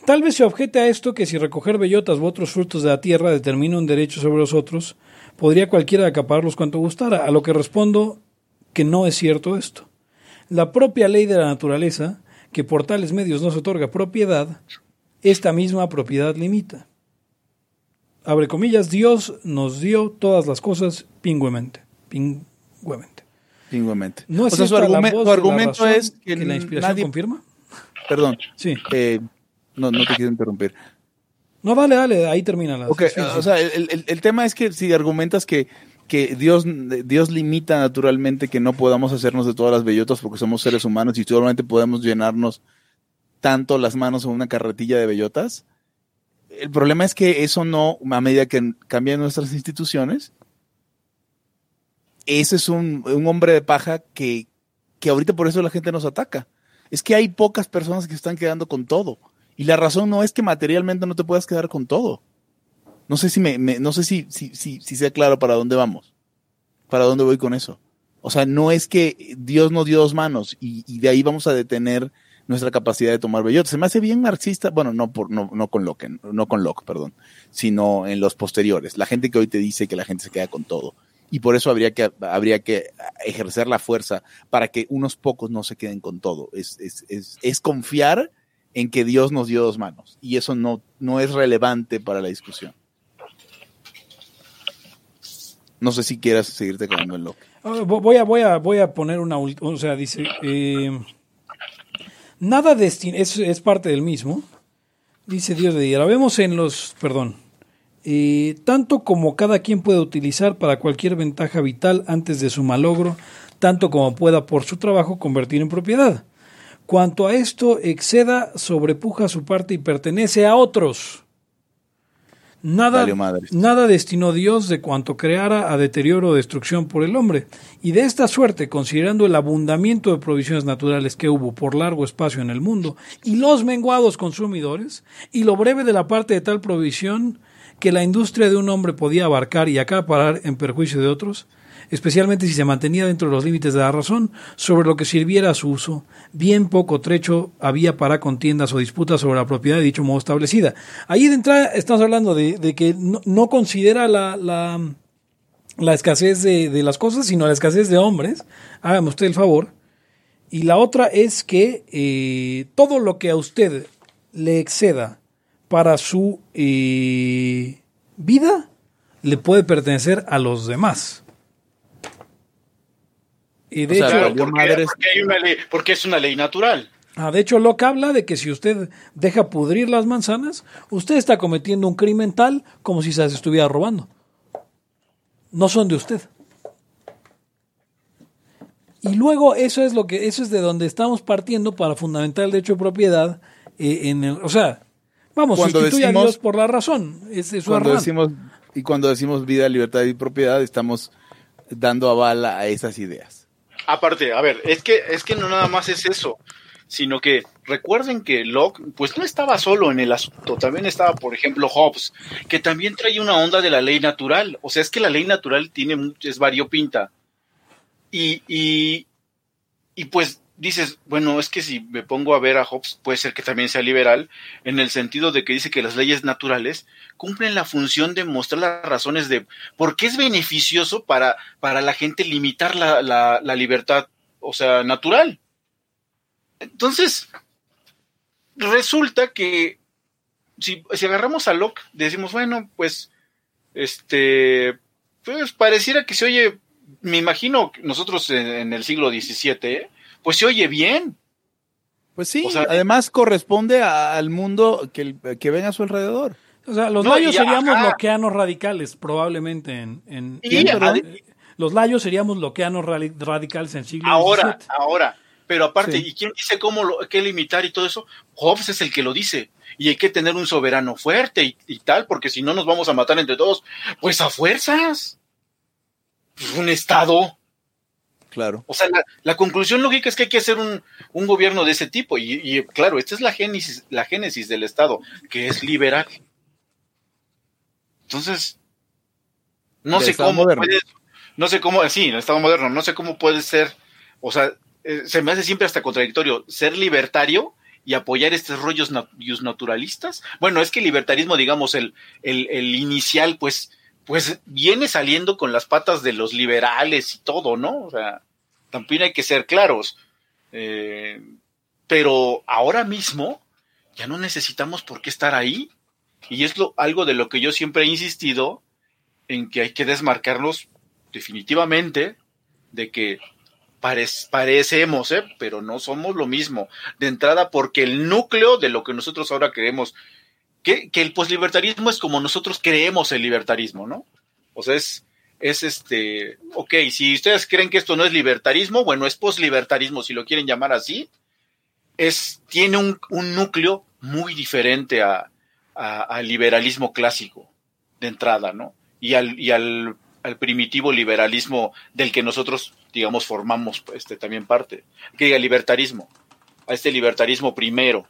Tal vez se objete a esto que si recoger bellotas u otros frutos de la tierra determina un derecho sobre los otros, podría cualquiera acaparlos cuanto gustara, a lo que respondo que no es cierto esto. La propia ley de la naturaleza, que por tales medios nos otorga propiedad, esta misma propiedad limita. Abre comillas, Dios nos dio todas las cosas pingüemente. Pingüemente. Pingüemente. ¿No es o sea, su, esta la argumen- voz su argumento es que, la inspiración nadie... confirma? Perdón, Sí. eh, no, no te quiero interrumpir. No, dale, dale, ahí termina la. Ok, sí, sí. o sea, el, el- el tema es que si argumentas que, que Dios, Dios limita naturalmente que no podamos hacernos de todas las bellotas porque somos seres humanos y solamente podemos llenarnos tanto las manos en una carretilla de bellotas, el problema es que eso no, a medida que cambian nuestras instituciones, ese es un, un hombre de paja que, que ahorita por eso la gente nos ataca. Es que hay pocas personas que se están quedando con todo. Y la razón no es que materialmente no te puedas quedar con todo. No sé si me, me- no sé si, si, si, si sea claro para dónde vamos. Para dónde voy con eso. O sea, no es que Dios nos dio dos manos y, y de ahí vamos a detener nuestra capacidad de tomar bellotas. Se me hace bien marxista, bueno, no por, no, no con Locke, no con Locke, perdón, sino en los posteriores. La gente que hoy te dice que la gente se queda con todo. Y por eso habría que, habría que ejercer la fuerza para que unos pocos no se queden con todo. Es, es, es, es confiar en que Dios nos dio dos manos. Y eso no, no es relevante para la discusión. No sé si quieras seguirte quedando en Locke. Ah, vo- Voy a, voy a, voy a poner una, ult- o sea, dice, eh, nada destin es, es parte del mismo, dice Dios de Hierro. Vemos en los, perdón, eh, tanto como cada quien puede utilizar para cualquier ventaja vital antes de su malogro, tanto como pueda por su trabajo convertir en propiedad. Cuanto a esto exceda, sobrepuja su parte y pertenece a otros. Nada, nada destinó Dios de cuanto creara a deterioro o destrucción por el hombre. Y de esta suerte, considerando el abundamiento de provisiones naturales que hubo por largo espacio en el mundo, y los menguados consumidores, y lo breve de la parte de tal provisión que la industria de un hombre podía abarcar y acaparar en perjuicio de otros, especialmente si se mantenía dentro de los límites de la razón, sobre lo que sirviera a su uso, bien poco trecho había para contiendas o disputas sobre la propiedad de dicho modo establecida. Ahí de entrada estamos hablando de, que no, considera la, la, escasez de, de las cosas, sino la escasez de hombres. Hágame usted el favor. Y la otra es que eh, todo lo que a usted le exceda para su eh, vida le puede pertenecer a los demás. Y de O sea, hecho, porque, madres. porque hay una ley, porque es una ley natural. Ah, de hecho, Locke habla de que si usted deja pudrir las manzanas, usted está cometiendo un crimen tal como si se las estuviera robando. No son de usted. Y luego eso es lo que eso es de donde estamos partiendo para fundamentar el derecho de propiedad eh, en el, o sea, vamos, Cuando sustituye a decimos- Dios por la razón, es, es su Cuando decimos, y cuando decimos vida, libertad y propiedad, estamos dando aval a esas ideas. Aparte, a ver, es que, es que no nada más es eso, sino que recuerden que Locke, pues no estaba solo en el asunto, también estaba, por ejemplo, Hobbes, que también trae una onda de la ley natural. O sea, es que la ley natural tiene es variopinta. Y, y, y pues dices, bueno, es que si me pongo a ver a Hobbes, puede ser que también sea liberal, en el sentido de que dice que las leyes naturales cumplen la función de mostrar las razones de por qué es beneficioso para, para la gente limitar la, la, la libertad, o sea, natural. Entonces, resulta que si, si agarramos a Locke, decimos, bueno, pues, este, pues pareciera que se oye, me imagino nosotros en, en el siglo XVII, ¿eh? Pues se oye bien. Pues sí, O sea, además corresponde a- al mundo que, que ven a su alrededor. O sea, los No, layos seríamos ajá. loqueanos radicales, probablemente en, en- Y en- los layos seríamos loqueanos radicales en siglo Ahora, XVII. ahora. Pero aparte, Sí. ¿y quién dice cómo lo, qué limitar y todo eso? Hobbes es el que lo dice. Y hay que tener un soberano fuerte y, y tal, porque si no nos vamos a matar entre todos. Pues a fuerzas. Pues un Estado. Claro. O sea, la, la conclusión lógica es que hay que hacer un, un gobierno de ese tipo. Y, y, claro, esta es la génesis, la génesis del Estado, que es liberal. Entonces, no sé Estado cómo moderno. puede- no sé cómo, sí, el Estado moderno, no sé cómo puede ser, o sea, eh, se me hace siempre hasta contradictorio ser libertario y apoyar estos rollos nat- naturalistas. Bueno, es que el libertarismo, digamos, el, el, el inicial, pues, pues viene saliendo con las patas de los liberales y todo, ¿no? O sea, también hay que ser claros. Eh, pero ahora mismo ya no necesitamos por qué estar ahí. Y es lo, algo de lo que yo siempre he insistido en que hay que desmarcarnos definitivamente de que parec- parecemos, ¿eh? pero no somos lo mismo. De entrada, porque el núcleo de lo que nosotros ahora creemos, que, el poslibertarismo es como nosotros creemos el libertarismo, ¿no? O sea, es, es este, ok, si ustedes creen que esto no es libertarismo, bueno, es poslibertarismo, si lo quieren llamar así, es, tiene un, un núcleo muy diferente a, a- al liberalismo clásico de entrada, ¿no? Y al, y al, al primitivo liberalismo del que nosotros, digamos, formamos este, también parte. Que diga libertarismo, a este libertarismo primero.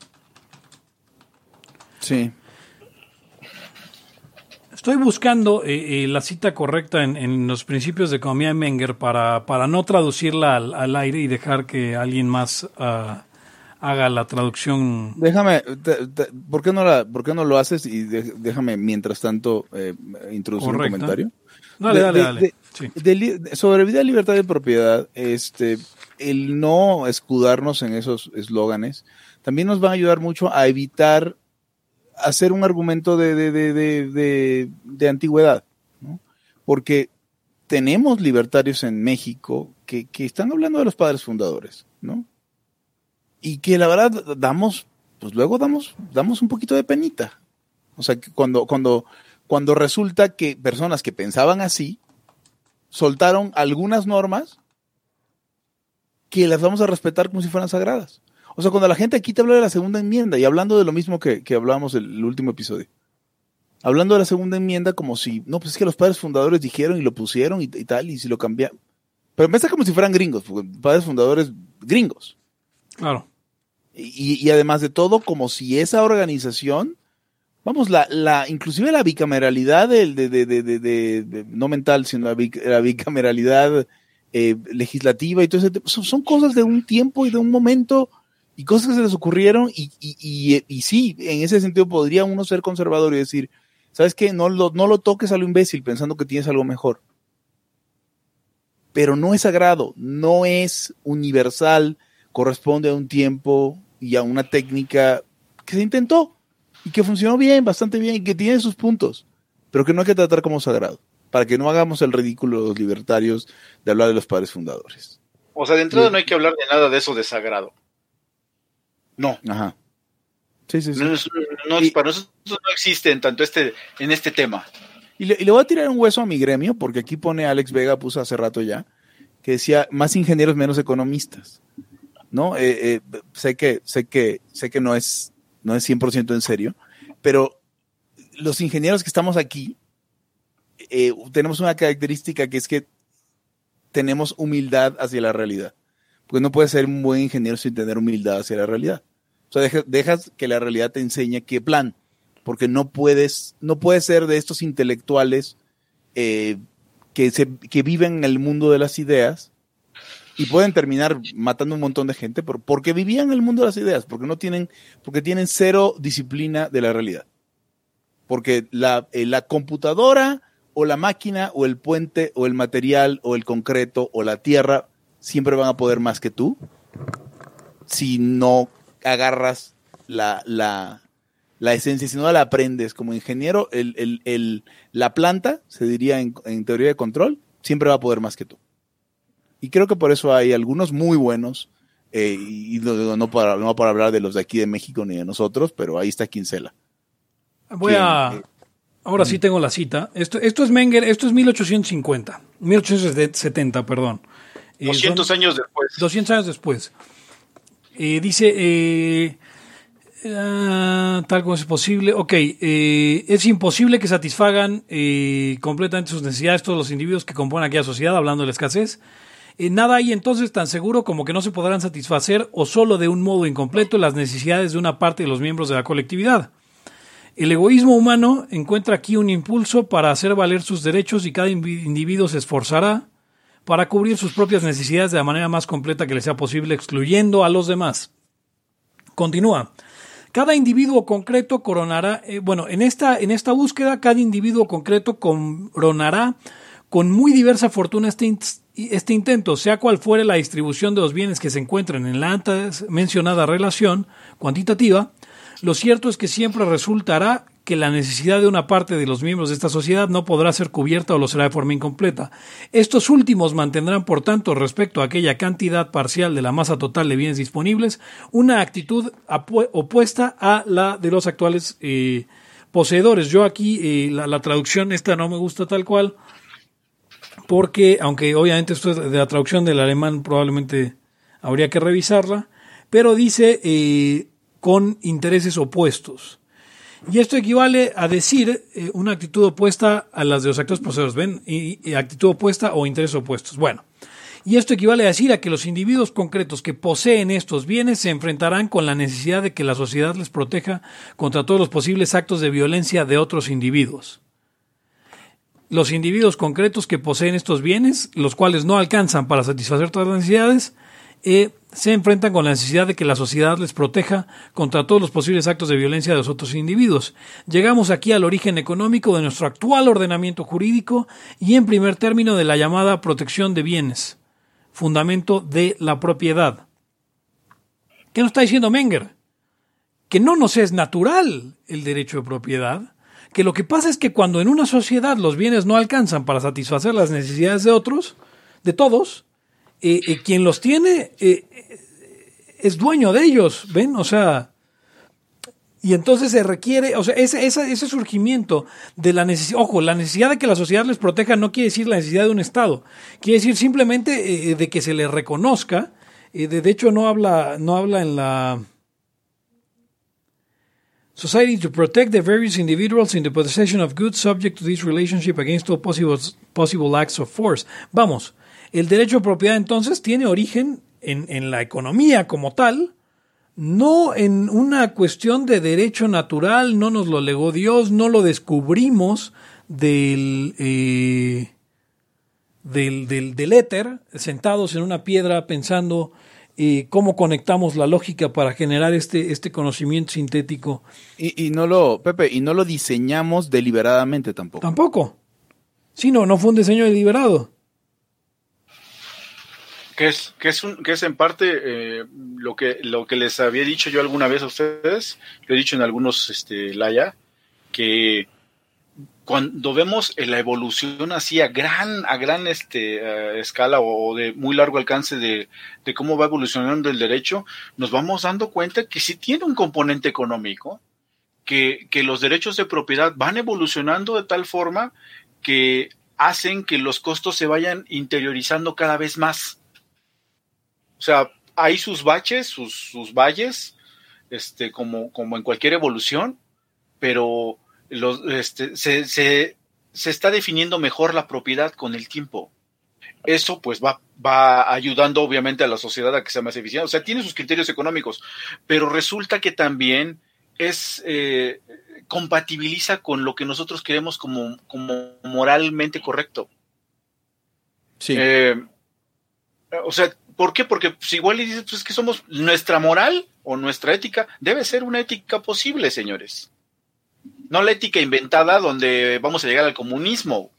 Sí. Estoy buscando eh, eh, la cita correcta en, en los principios de economía de Menger para, para no traducirla al, al aire y dejar que alguien más ah, haga la traducción. Déjame, te- te- ¿por, qué no la, ¿por qué no lo haces? Y de- déjame, mientras tanto, eh, introducir Correcto. un comentario. Dale, De- dale, de- dale. Sí. sobre vida, libertad y propiedad, este, el no escudarnos en esos eslóganes también nos va a ayudar mucho a evitar hacer un argumento de, de, de, de, antigüedad, ¿no? Porque tenemos libertarios en México que, que están hablando de los padres fundadores, ¿no? Y que la verdad damos, pues luego damos, damos un poquito de penita. O sea, que cuando, cuando, cuando resulta que personas que pensaban así, soltaron algunas normas que las vamos a respetar como si fueran sagradas. O sea, cuando la gente aquí te habla de la segunda enmienda y hablando de lo mismo que, que hablábamos el, el último episodio, hablando de la segunda enmienda como si, no, pues es que los padres fundadores dijeron y lo pusieron y, y tal, y si lo cambiaron. Pero empieza como si fueran gringos, porque padres fundadores gringos. Claro. Y, y además de todo, como si esa organización, vamos, la, la, inclusive la bicameralidad del- de, de, de, de, no mental, sino la, bic- la bicameralidad eh, legislativa y todo ese son, son cosas de un tiempo y de un momento y cosas que se les ocurrieron y, y, y, y sí, en ese sentido podría uno ser conservador y decir, ¿sabes qué? No lo, no lo toques a lo imbécil pensando que tienes algo mejor. Pero no es sagrado, no es universal, corresponde a un tiempo y a una técnica que se intentó y que funcionó bien, bastante bien y que tiene sus puntos, pero que no hay que tratar como sagrado, para que no hagamos el ridículo de los libertarios de hablar de los padres fundadores. O sea, de entrada no hay que hablar de nada de eso de sagrado. No. Ajá. Sí, sí, sí. No, es- no, Y- para nosotros no existe en tanto este, en este tema. Y le, y le voy a tirar un hueso a mi gremio, porque aquí pone Alex Vega, puso hace rato ya, que decía más ingenieros, menos economistas. ¿No? Eh, eh, sé que, sé que, sé que no es, no es 100% en serio, pero los ingenieros que estamos aquí, eh, tenemos una característica que es que tenemos humildad hacia la realidad. Porque no puedes ser un buen ingeniero sin tener humildad hacia la realidad. O sea, deja- dejas que la realidad te enseñe qué plan porque no puedes, no puedes ser de estos intelectuales eh, que, se, que viven en el mundo de las ideas y pueden terminar matando un montón de gente por, porque vivían en el mundo de las ideas, porque no tienen, porque tienen cero disciplina de la realidad. Porque la, eh, la computadora o la máquina o el puente o el material o el concreto o la tierra siempre van a poder más que tú si no agarras la, la, la esencia, si no la aprendes como ingeniero, el, el, el- la planta, se diría en, en teoría de control, siempre va a poder más que tú. Y creo que por eso hay algunos muy buenos, eh, y no, no para, no para hablar de los de aquí de México ni de nosotros, pero ahí está Quincela. Voy a. Ahora sí tengo la cita. Esto, esto es Menger, esto es 1850. 1870, perdón. Eh, 200 son años después. 200 años después. Eh, dice, eh, ah, tal como es posible, ok, eh, es imposible que satisfagan completamente sus necesidades todos los individuos que componen aquella sociedad, hablando de la escasez. Nada hay entonces tan seguro como que no se podrán satisfacer o solo de un modo incompleto las necesidades de una parte de los miembros de la colectividad. El egoísmo humano encuentra aquí un impulso para hacer valer sus derechos y cada individuo se esforzará para cubrir sus propias necesidades de la manera más completa que le sea posible, excluyendo a los demás. Continúa. Cada individuo concreto coronará, eh, bueno, en esta, en esta búsqueda, cada individuo concreto coronará con muy diversa fortuna este, este intento, sea cual fuere la distribución de los bienes que se encuentren en la antes mencionada relación cuantitativa, lo cierto es que siempre resultará que la necesidad de una parte de los miembros de esta sociedad no podrá ser cubierta o lo será de forma incompleta. Estos últimos mantendrán, por tanto, respecto a aquella cantidad parcial de la masa total de bienes disponibles, una actitud opuesta a la de los actuales eh, poseedores. Yo aquí, eh, la, la traducción esta no me gusta tal cual, porque, aunque obviamente esto es de la traducción del alemán, probablemente habría que revisarla, pero dice eh, con intereses opuestos. Y esto equivale a decir eh, una actitud opuesta a las de los actores poseedores, ¿ven? Y, actitud opuesta o intereses opuestos. Bueno, y esto equivale a decir a que los individuos concretos que poseen estos bienes se enfrentarán con la necesidad de que la sociedad les proteja contra todos los posibles actos de violencia de otros individuos los individuos concretos que poseen estos bienes, los cuales no alcanzan para satisfacer todas las necesidades, eh, se enfrentan con la necesidad de que la sociedad les proteja contra todos los posibles actos de violencia de los otros individuos. Llegamos aquí al origen económico de nuestro actual ordenamiento jurídico y en primer término de la llamada protección de bienes, fundamento de la propiedad. ¿Qué nos está diciendo Menger? Que no nos es natural el derecho de propiedad, que lo que pasa es que cuando en una sociedad los bienes no alcanzan para satisfacer las necesidades de otros, de todos, eh, eh, quien los tiene eh, es dueño de ellos, ¿ven? O sea, y entonces se requiere, o sea, ese, ese, ese surgimiento de la necesidad, ojo, la necesidad de que la sociedad les proteja no quiere decir la necesidad de un Estado, quiere decir simplemente eh, de que se les reconozca, eh, de, de hecho no habla, no habla en la... Society to protect the various individuals in the possession of goods subject to this relationship against all possible, possible acts of force. Vamos, el derecho de propiedad entonces tiene origen en, en la economía como tal, no en una cuestión de derecho natural, no nos lo legó Dios, no lo descubrimos del, eh, del, del, del éter, sentados en una piedra pensando eh, cómo conectamos la lógica para generar este, este conocimiento sintético. Y, y, no lo, Pepe, y no lo diseñamos deliberadamente tampoco. Tampoco. Sí, no, no fue un diseño deliberado. Que es, que es, un, que es en parte eh, lo, que, lo que les había dicho yo alguna vez a ustedes, lo he dicho en algunos este, Laya, que cuando vemos la evolución así a gran, a gran este, uh, escala o de muy largo alcance de, de, cómo va evolucionando el derecho, nos vamos dando cuenta que sí tiene un componente económico, que, que los derechos de propiedad van evolucionando de tal forma que hacen que los costos se vayan interiorizando cada vez más. O sea, hay sus baches, sus, sus valles, este, como, como en cualquier evolución, pero los, este, se, se, se, está definiendo mejor la propiedad con el tiempo. Eso pues va, va ayudando obviamente a la sociedad a que sea más eficiente. O sea, tiene sus criterios económicos, pero resulta que también es eh, compatibiliza con lo que nosotros queremos como, como moralmente correcto. Sí. Eh, o sea, ¿por qué? Porque pues, igual y dices, pues que somos nuestra moral o nuestra ética debe ser una ética posible, señores. No la ética inventada donde vamos a llegar al comunismo.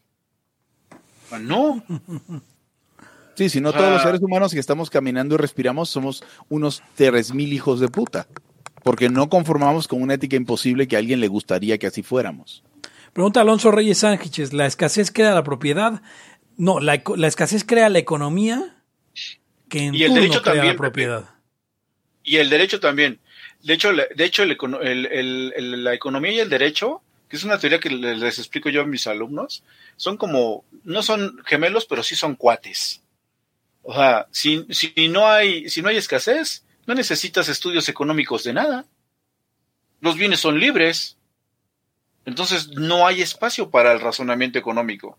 No. Sí, si no todos los seres humanos que estamos caminando y respiramos somos unos tres mil hijos de puta. Porque no conformamos con una ética imposible que a alguien le gustaría que así fuéramos. Pregunta Alonso Reyes Sánchez, ¿la escasez crea la propiedad? No, la escasez crea la economía que en Y el turno derecho crea también, la propiedad. Y el derecho también. De hecho, la- de hecho el el- el- la economía y el derecho, que es una teoría que les, les explico yo a mis alumnos, son como, no son gemelos, pero sí son cuates. O sea, si, si no hay, si no hay escasez, No necesitas estudios económicos de nada. Los bienes son libres. Entonces no hay espacio para el razonamiento económico.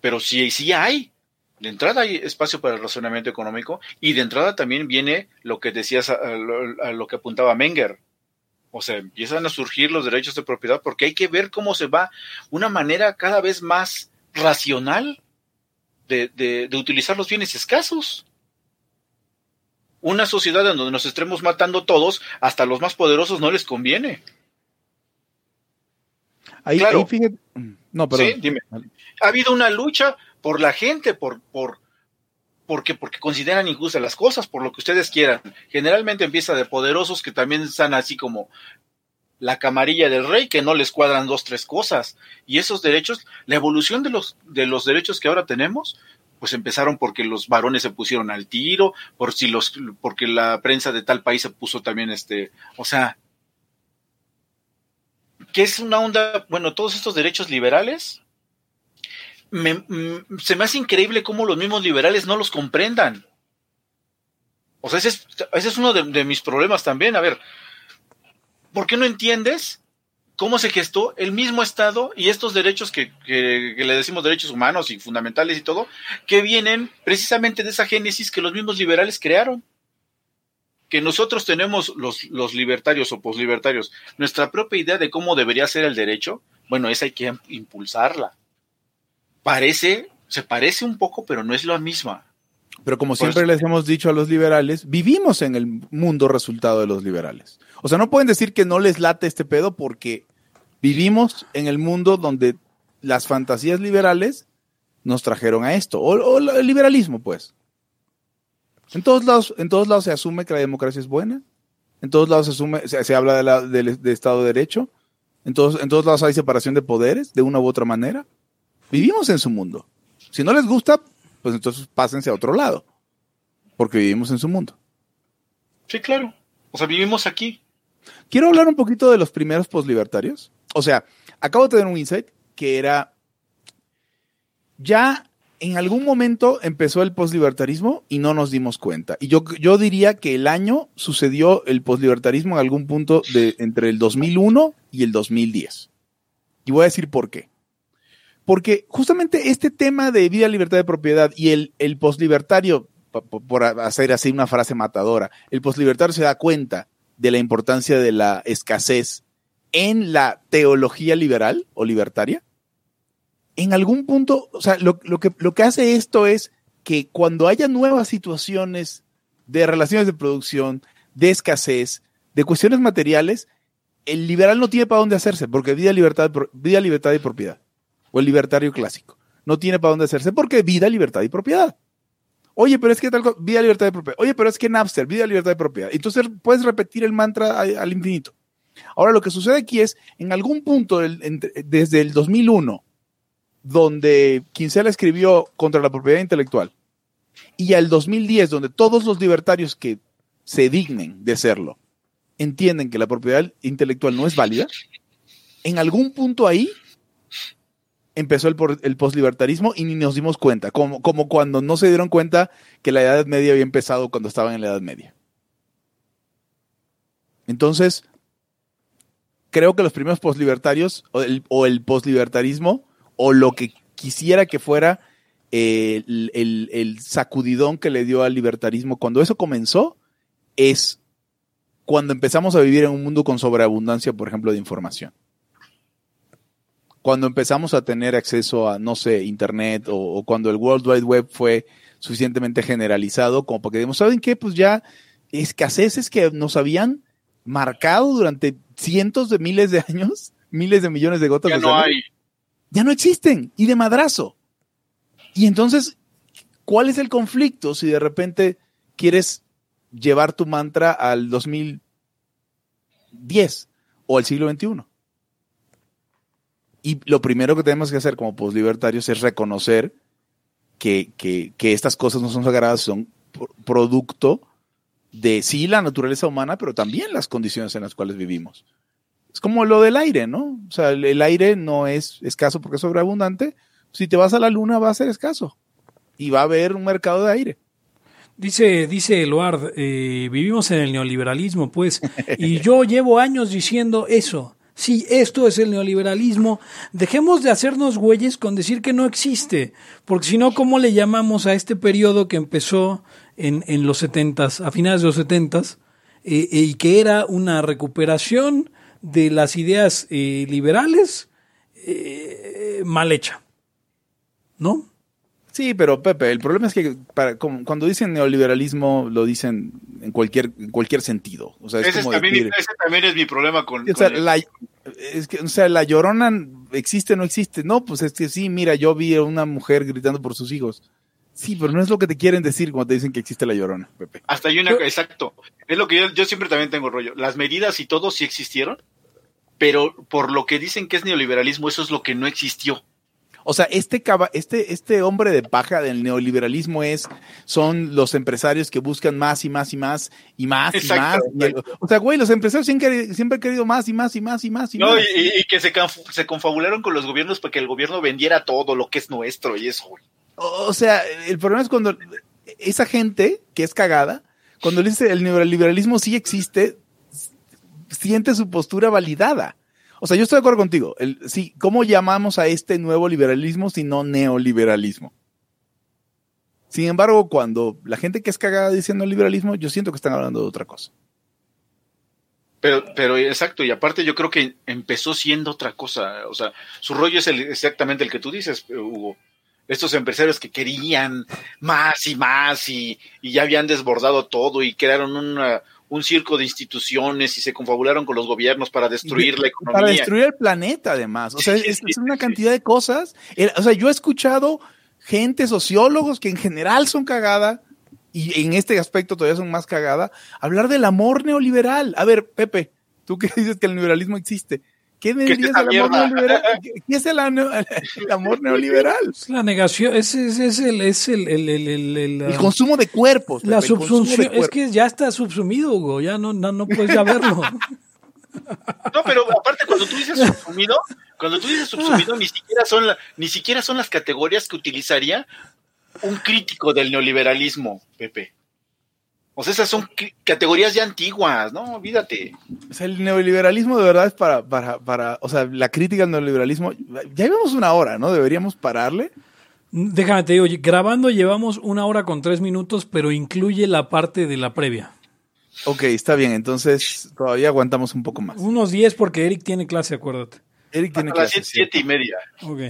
Pero sí, sí hay. De entrada hay espacio para el razonamiento económico y de entrada también viene lo que decías, a, lo, a lo que apuntaba Menger. O sea, empiezan a surgir los derechos de propiedad porque hay que ver cómo se va una manera cada vez más racional de, de, de utilizar los bienes escasos. Una sociedad en donde nos estemos matando todos, hasta los más poderosos no les conviene. Ahí, Claro. ahí fíjate. No, perdón. Sí, dime. Ha habido una lucha por la gente, por, por, porque, porque consideran injustas las cosas, por lo que ustedes quieran. Generalmente empieza de poderosos que también están así como la camarilla del rey, que no les cuadran dos, tres cosas. Y esos derechos, la evolución de los, de los derechos que ahora tenemos, pues empezaron porque los varones se pusieron al tiro, por si los, porque la prensa de tal país se puso también este, o sea, que es una onda, bueno, todos estos derechos liberales, mm, se me hace increíble cómo los mismos liberales no los comprendan. O sea, ese es, uno de, mis problemas también. A ver, ¿por qué no entiendes cómo se gestó el mismo Estado y estos derechos que le decimos derechos humanos y fundamentales y todo, que vienen precisamente de esa génesis que los mismos liberales crearon? que nosotros tenemos los, los libertarios o poslibertarios nuestra propia idea de cómo debería ser el derecho, bueno, esa hay que impulsarla. Parece, se parece un poco, pero no es la misma. Pero como Por siempre les hemos dicho a los liberales, vivimos en el mundo resultado de los liberales. O sea, no pueden decir que no les late este pedo porque vivimos en el mundo donde las fantasías liberales nos trajeron a esto. O, o el liberalismo, pues. En todos lados, en todos lados se asume que la democracia es buena. En todos lados se asume, se, se habla de, la- de Estado de Derecho. En todos, en todos lados hay separación de poderes, de una u otra manera. Vivimos en su mundo. Si no les gusta, pues entonces pásense a otro lado. Porque vivimos en su mundo. Sí, claro. O sea, vivimos aquí. Quiero hablar un poquito de los primeros postlibertarios. O sea, acabo de tener un insight que era. Ya en algún momento empezó el postlibertarismo y no nos dimos cuenta. Y yo, yo diría que el año sucedió el postlibertarismo en algún punto de entre el 2001 y el 2010. Y voy a decir por qué. Porque justamente este tema de vida, libertad de propiedad y el, el postlibertario, po- po- por hacer así una frase matadora, el postlibertario se da cuenta de la importancia de la escasez en la teología liberal o libertaria. En algún punto, o sea, lo, lo que, lo que hace esto es que cuando haya nuevas situaciones de relaciones de producción, de escasez, de cuestiones materiales, el liberal no tiene para dónde hacerse, porque vida, libertad, vida, libertad y propiedad. O el libertario clásico. No tiene para dónde hacerse porque vida, libertad y propiedad. Oye, pero es que tal co- vida, libertad y propiedad. Oye, pero es que Napster, vida, libertad y propiedad. Entonces puedes repetir el mantra al infinito. Ahora, lo que sucede aquí es, en algún punto, entre- desde el 2001, donde Kinsella escribió contra la propiedad intelectual, y al 2010, donde todos los libertarios que se dignen de serlo entienden que la propiedad intelectual no es válida, en algún punto ahí empezó el, postlibertarismo y ni nos dimos cuenta, como, como cuando no se dieron cuenta que la Edad Media había empezado cuando estaban en la Edad Media. Entonces, creo que los primeros postlibertarios o el, o el postlibertarismo o lo que quisiera que fuera eh, el, el- el sacudidón que le dio al libertarismo cuando eso comenzó es cuando empezamos a vivir en un mundo con sobreabundancia, por ejemplo, de información. Cuando empezamos a tener acceso a, no sé, Internet o, o cuando el World Wide Web fue suficientemente generalizado como para que digamos, ¿saben qué? Pues ya escaseces que nos habían marcado durante cientos de miles de años, miles de millones de gotas Ya de no sangre, hay. ya no existen y de madrazo. Y entonces, ¿cuál es el conflicto si de repente quieres llevar tu mantra al 2010 o al siglo XXI? Y lo primero que tenemos que hacer como poslibertarios es reconocer que, que, estas cosas no son sagradas, son pro- producto de sí la naturaleza humana, pero también las condiciones en las cuales vivimos. Es como lo del aire, ¿no? O sea, el, aire no es escaso porque es sobreabundante. Si te vas a la luna va a ser escaso. Y va a haber un mercado de aire. Dice, dice eh, vivimos en el neoliberalismo, pues, y yo llevo años diciendo eso. Sí, esto es el neoliberalismo. Dejemos de hacernos güeyes con decir que no existe, porque si no, ¿cómo le llamamos a este periodo que empezó en, en los setentas, a finales de los setentas, eh, eh, y que era una recuperación de las ideas eh, liberales eh, mal hecha? ¿No? Sí, pero Pepe, el problema es que para, como- cuando dicen neoliberalismo lo dicen en cualquier, en cualquier sentido. O sea, es Ese, como también, decir- ese también es mi problema con... o sea, con el- la, es que, o sea, la llorona existe o no existe. No, pues es que sí, mira, yo vi a una mujer gritando por sus hijos. Sí, pero no es lo que te quieren decir cuando te dicen que existe la llorona, Pepe. Hasta hay una... Exacto. Es lo que yo, yo siempre también tengo rollo. Las medidas y todo sí existieron, pero por lo que dicen que es neoliberalismo, eso es lo que no existió. O sea, este, este, este hombre de paja del neoliberalismo es, son los empresarios que buscan más y más y más y más y Exacto, más. Y o sea, güey, los empresarios siempre, han querido- siempre han querido más y más y más y más y No, más. y, y- que se, se confabularon con los gobiernos para que el gobierno vendiera todo lo que es nuestro y eso, güey. O o sea, el problema es cuando esa gente que es cagada, cuando le dice el neoliberalismo sí existe, siente su postura validada. O sea, yo estoy de acuerdo contigo. Sí, ¿cómo llamamos a este nuevo liberalismo si no neoliberalismo? Sin embargo, cuando la gente que es cagada dice neoliberalismo, yo siento que están hablando de otra cosa. Pero, pero exacto, y aparte yo creo que empezó siendo otra cosa. O sea, su rollo es exactamente el que tú dices, Hugo. Estos empresarios que querían más y más y, y ya habían desbordado todo y crearon una- un circo de instituciones y se confabularon con los gobiernos para destruir la economía. Para destruir el planeta, además. O sea, es, es una cantidad de cosas. O sea, yo he escuchado gente, sociólogos, que en general son cagada, y en este aspecto todavía son más cagada, hablar del amor neoliberal. A ver, Pepe, tú que dices que el liberalismo existe. ¿Qué me ¿Qué es del amor neoliberal? ¿Qué es el, el amor neoliberal? Es la negación, es, es, es el, es el, el, el, el- el- El consumo de cuerpos. la Pepe, el consumo de subsunción, es que ya está subsumido, Hugo, ya no, no, no puedes ya verlo. No, pero aparte cuando tú dices subsumido, cuando tú dices subsumido, ni siquiera son la- ni siquiera son las categorías que utilizaría un crítico del neoliberalismo, Pepe. O sea, esas son categorías ya antiguas, ¿no? Olvídate. O sea, el neoliberalismo de verdad es para, para, para, o sea, la crítica al neoliberalismo, ya llevamos una hora, ¿no? Deberíamos pararle. Déjame te digo, grabando llevamos una hora con tres minutos, pero incluye la parte de la previa. Ok, está bien, entonces todavía aguantamos un poco más. Unos 10 porque Eric tiene clase, acuérdate. Eric tiene A las clase. siete, siete y media. Ok.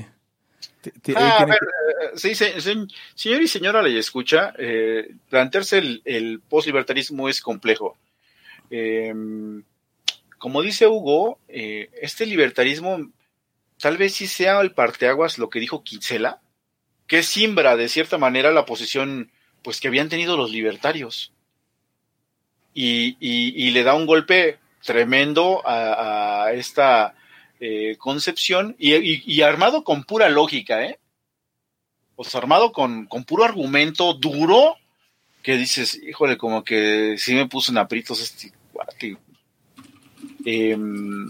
Ah, a ver, eh, sí, se- se- señor y señora le escucha, eh, plantearse el, el postlibertarismo es complejo. Eh, como dice Hugo, eh, este libertarismo tal vez sí sea el parteaguas lo que dijo Kinsella, que simbra de cierta manera la posición pues que habían tenido los libertarios. Y, y- y le da un golpe tremendo a, a esta eh, concepción y, armado con pura lógica, ¿eh? O armado con, puro argumento duro que dices, híjole, como que sí me puso en aprietos este cuate. Em,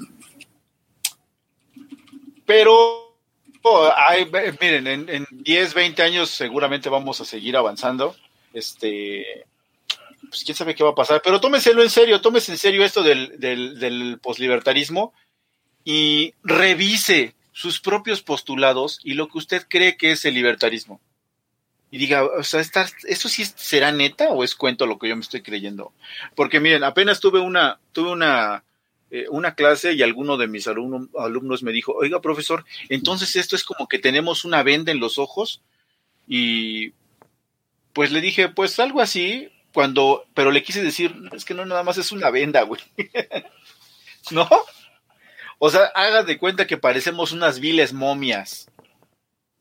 pero, oh, ay, ve- miren, en, en 10, 20 años seguramente vamos a seguir avanzando. Este, pues quién sabe qué va a pasar, pero tómeselo en serio, tómese en serio esto del poslibertarismo y revise sus propios postulados y lo que usted cree que es el libertarismo. Y diga, o sea, esta- ¿eso sí será neta o es cuento lo que yo me estoy creyendo? Porque miren, apenas tuve una, tuve una, eh, una clase y alguno de mis alumno- alumnos me dijo, oiga, profesor, entonces esto es como que tenemos una venda en los ojos y pues le dije, pues algo así, cuando, pero le quise decir, es que no nada más es una venda, güey. ¿No? O sea, haga de cuenta que parecemos unas viles momias.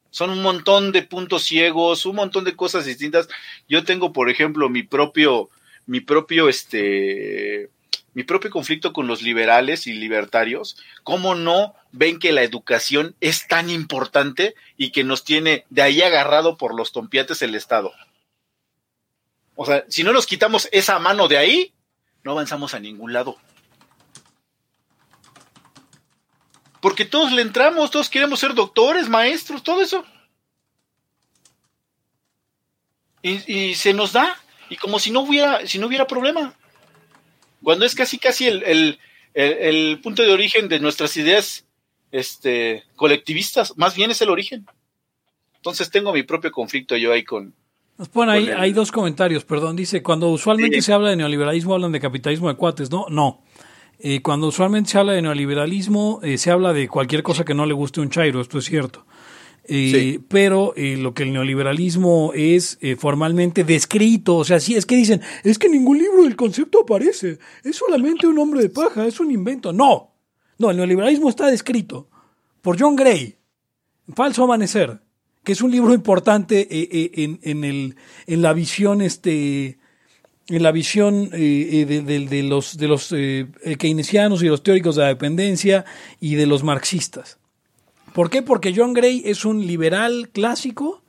Son un montón de puntos ciegos, un montón de cosas distintas. Yo tengo, por ejemplo, mi propio, mi propio, este, mi propio conflicto con los liberales y libertarios. ¿Cómo no ven que la educación es tan importante y que nos tiene de ahí agarrado por los tompiates el Estado? O sea, si no nos quitamos esa mano de ahí, no avanzamos a ningún lado. Porque todos le entramos, todos queremos ser doctores, maestros, todo eso. Y, y se nos da. y como si no hubiera, si no hubiera problema. Cuando es casi casi el, el, el, el punto de origen de nuestras ideas este, colectivistas, más bien es el origen. Entonces tengo mi propio conflicto yo ahí con, Nos ponen ahí, Con el- hay dos comentarios, perdón. Dice, cuando usualmente Sí. se habla de neoliberalismo, hablan de capitalismo de cuates, ¿no? No. Eh, cuando usualmente se habla de neoliberalismo, eh, se habla de cualquier cosa que no le guste a un chairo, esto es cierto. Eh, Sí. Pero lo que el neoliberalismo es formalmente descrito, o sea, sí, es que dicen, es que en ningún libro del concepto aparece, es solamente un hombre de paja, es un invento. No, no, el neoliberalismo está descrito por John Gray, Falso Amanecer, que es un libro importante en, en el, en la visión, este, la visión eh, eh, de, de- de los, de los eh, eh, keynesianos y los teóricos de la dependencia y de los marxistas. ¿Por qué? Porque John Gray es un liberal clásico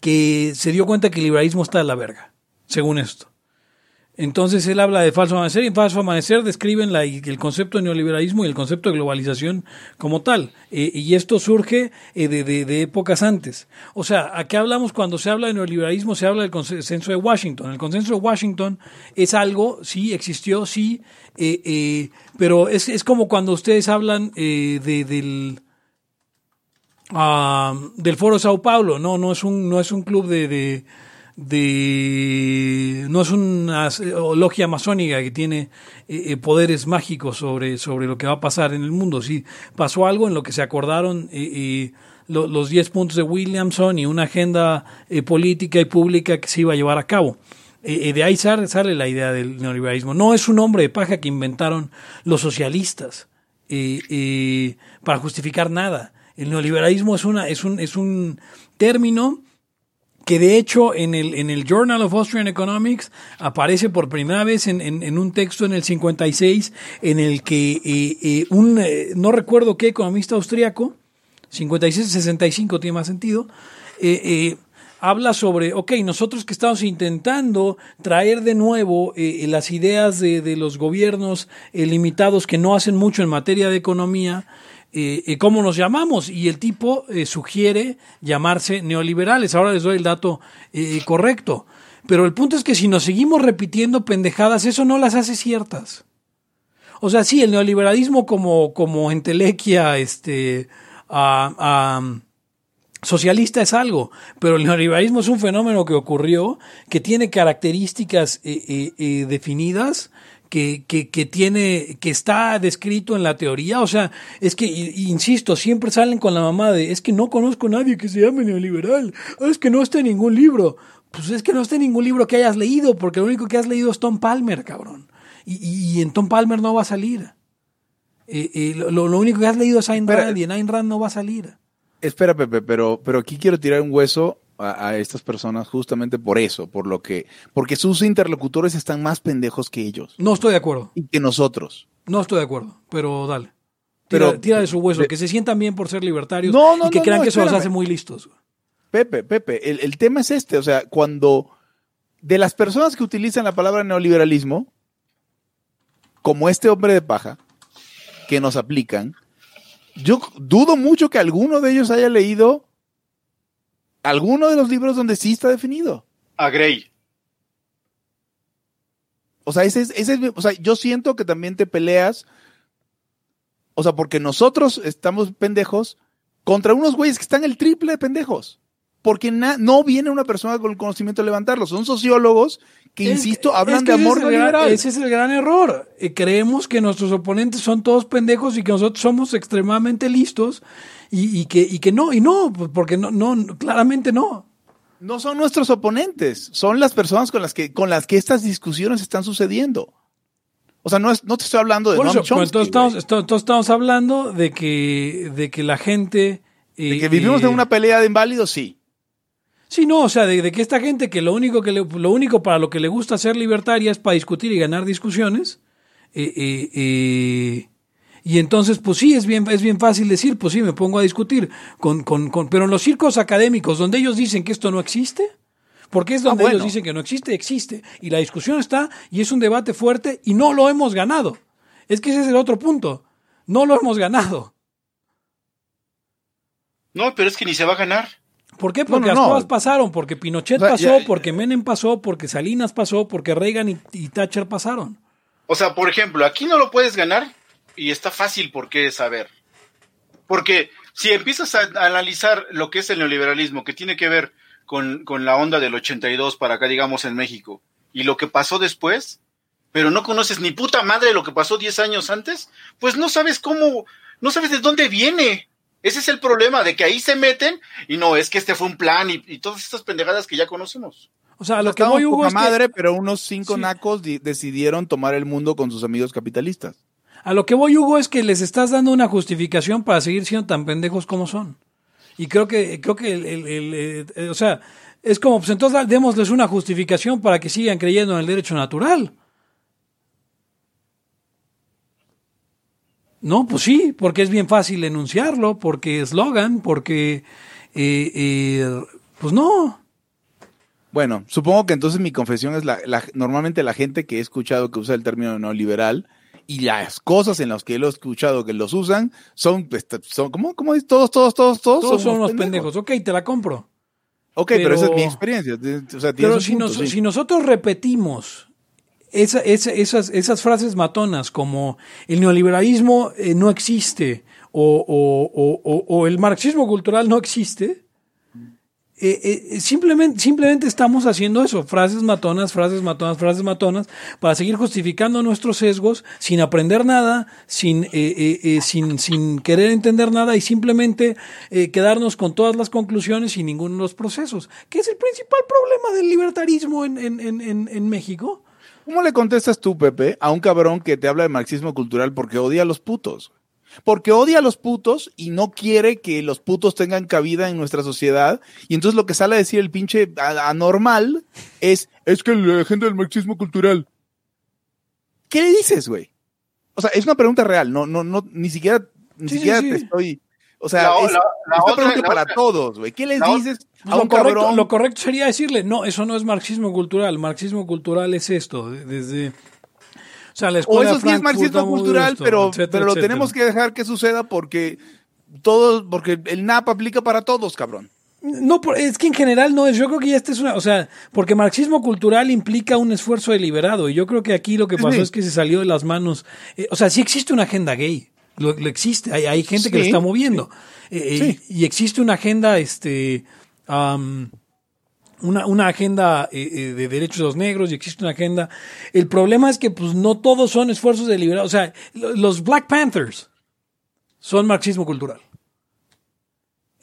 que se dio cuenta que el liberalismo está de la verga, según esto. Entonces él habla de falso amanecer y en falso amanecer describen la- el concepto de neoliberalismo y el concepto de globalización como tal. Eh, y esto surge eh, de, épocas antes. O sea, ¿a qué hablamos cuando se habla de neoliberalismo? Se habla del consenso de Washington. El consenso de Washington es algo, sí, existió, sí, eh, eh, pero es, es como cuando ustedes hablan eh, de, del ah, del Foro Sao Paulo, no, no es un, no es un club de, de- no es una logia masónica que tiene eh, eh, poderes mágicos sobre, sobre lo que va a pasar en el mundo. Sí, pasó algo en lo que se acordaron eh, eh, lo- los 10 puntos de Williamson y una agenda política y pública que se iba a llevar a cabo. De ahí sale, sale la idea del neoliberalismo. No es un hombre de paja que inventaron los socialistas para justificar nada. El neoliberalismo es, una, es, un, es un término que de hecho en el, en el Journal of Austrian Economics aparece por primera vez en, en- un texto en el 56 en el que eh, eh, un, eh, no recuerdo qué economista austriaco, 56-65 tiene más sentido, habla sobre, ok, nosotros que estamos intentando traer de nuevo las ideas de, de los gobiernos limitados que no hacen mucho en materia de economía, eh, ¿cómo nos llamamos? Y el tipo eh, sugiere llamarse neoliberales. Ahora les doy el dato eh, correcto. Pero el punto es que si nos seguimos repitiendo pendejadas, eso no las hace ciertas. O sea, sí, el neoliberalismo como, como entelequia, este, ah, socialista es algo, pero el neoliberalismo es un fenómeno que ocurrió, que tiene características eh, eh, definidas, que, que, que tiene, que está descrito en la teoría. O sea, es que, insisto, siempre salen con la mamá de, es que no conozco a nadie que se llame neoliberal, es que no está en ningún libro. Pues es que no está en ningún libro que hayas leído, porque lo único que has leído es Tom Palmer, cabrón. Y, y- y en Tom Palmer no va a salir. Eh, eh, lo, lo único que has leído es Ayn. Rand y en Ayn Rand no va a salir. Espera, Pepe, pero, pero aquí quiero tirar un hueso a, a estas personas justamente por eso, por lo que, porque sus interlocutores están más pendejos que ellos No estoy de acuerdo. y que nosotros. No estoy de acuerdo, pero dale. Tira, Pero- tira de su hueso, de- que se sientan bien por ser libertarios No, no, y que no, crean no, que eso los hace muy listos. Pepe, Pepe, el, el tema es este, o sea, cuando de las personas que utilizan la palabra neoliberalismo, como este hombre de paja, que nos aplican, yo dudo mucho que alguno de ellos haya leído alguno de los libros donde sí está definido. A Gray. O sea, ese es, ese es mi- o sea, yo siento que también te peleas, o sea, porque nosotros estamos pendejos contra unos güeyes que están el triple de pendejos. Porque na- no viene una persona con el conocimiento de levantarlos. Son sociólogos que, Es- insisto, hablan es que de amor es. Ese es el gran error. Eh, creemos que nuestros oponentes son todos pendejos y que nosotros somos extremadamente listos y, y que, y que no, y no, pues, porque no, no, claramente no. No son nuestros oponentes, son las personas con las que, con las que estas discusiones están sucediendo. O sea, no, es, no te estoy hablando de Por eso, pues, Chomsky, entonces, estamos, entonces estamos hablando de que, de que la gente... De eh, que vivimos eh, en una pelea de inválidos, sí. Sí, no, o sea, de, de que esta gente que lo único que le- lo único para lo que le gusta ser libertaria es para discutir y ganar discusiones. eh, eh, eh, y entonces, pues sí, es bien, es bien fácil decir, pues sí, me pongo a discutir con, con, con, pero en los circos académicos donde ellos dicen que esto no existe, porque es donde Ah, bueno. ellos dicen que no existe, existe. Y la discusión está, y es un debate fuerte, y no lo hemos ganado. Es que ese es el otro punto. No lo hemos ganado. No, pero es que ni se va a ganar. ¿Por qué? Porque No, no, las no. cosas pasaron, porque Pinochet pasó, ya- porque Menem pasó, porque Salinas pasó, porque Reagan y, y Thatcher pasaron. O sea, por ejemplo, aquí no lo puedes ganar y está fácil por qué saber. Porque si empiezas a analizar lo que es el neoliberalismo, que tiene que ver con, con la onda del 82 para acá, digamos, en México, y lo que pasó después, pero no conoces ni puta madre lo que pasó 10 años antes, pues no sabes cómo, no sabes de dónde viene. Ese es el problema, de que ahí se meten y no, es que este fue un plan y, y todas estas pendejadas que ya conocemos. O sea, lo que voy, Hugo, poca es que- madre, pero unos cinco Sí. nacos di- decidieron tomar el mundo con sus amigos capitalistas. A lo que voy, Hugo, es que les estás dando una justificación para seguir siendo tan pendejos como son. Y creo que, creo que el, el- eh, o sea, es como, pues entonces démosles una justificación para que sigan creyendo en el derecho natural. No, pues sí, porque es bien fácil enunciarlo, porque eslogan, porque, eh, eh, pues no. Bueno, supongo que entonces mi confesión es la, la- normalmente la gente que he escuchado que usa el término neoliberal y las cosas en las que lo he escuchado que los usan son, este, son ¿cómo, cómo dice? Todos, todos, todos, todos, Todos son unos unos pendejos. Ok, te la compro. Ok, pero, Pero- esa es mi experiencia. O sea, Pero si, punto, nos- sí. si nosotros repetimos esa- esa- esas, esas frases matonas como el neoliberalismo eh, no existe o- o- o- o el marxismo cultural no existe, eh, eh, simplemente, simplemente estamos haciendo eso, frases matonas, frases matonas, frases matonas, para seguir justificando nuestros sesgos sin aprender nada, sin, eh, eh, eh, sin, sin querer entender nada y simplemente eh, quedarnos con todas las conclusiones sin ninguno de los procesos, que es el principal problema del libertarismo en, en, en, en, en México. ¿Cómo le contestas tú, Pepe, a un cabrón que te habla de marxismo cultural porque odia a los putos? Porque odia a los putos y no quiere que los putos tengan cabida en nuestra sociedad. Y entonces lo que sale a decir el pinche anormal es, es que la gente del marxismo cultural. ¿Qué le dices, güey? O sea, es una pregunta real, no, no, no, ni siquiera, ni Sí, siquiera sí. te estoy, o sea, La- es, la- la es una otra- pregunta la para otra- todos, güey. ¿Qué les dices Pues a lo, un correcto, cabrón? lo correcto sería decirle, no, eso no es marxismo cultural, marxismo cultural es esto, de- desde... O sea, la O escuela eso sí es marxismo cultural, Gusto, pero, etcétera, pero lo etcétera. tenemos que dejar que suceda porque todo, porque el NAP aplica para todos, cabrón. No, es que en general no es. Yo creo que ya esta es una. O sea, porque marxismo cultural implica un esfuerzo deliberado. Y yo creo que aquí lo que pasó sí. es que se salió de las manos. eh, o sea, sí existe una agenda gay. Lo, lo existe. Hay, hay gente que lo está moviendo. Eh, eh. Y existe una agenda, este. Una, una agenda eh, eh, de derechos de los negros y existe una agenda. El problema es que pues no todos son esfuerzos deliberados. O sea, lo- los Black Panthers son marxismo cultural.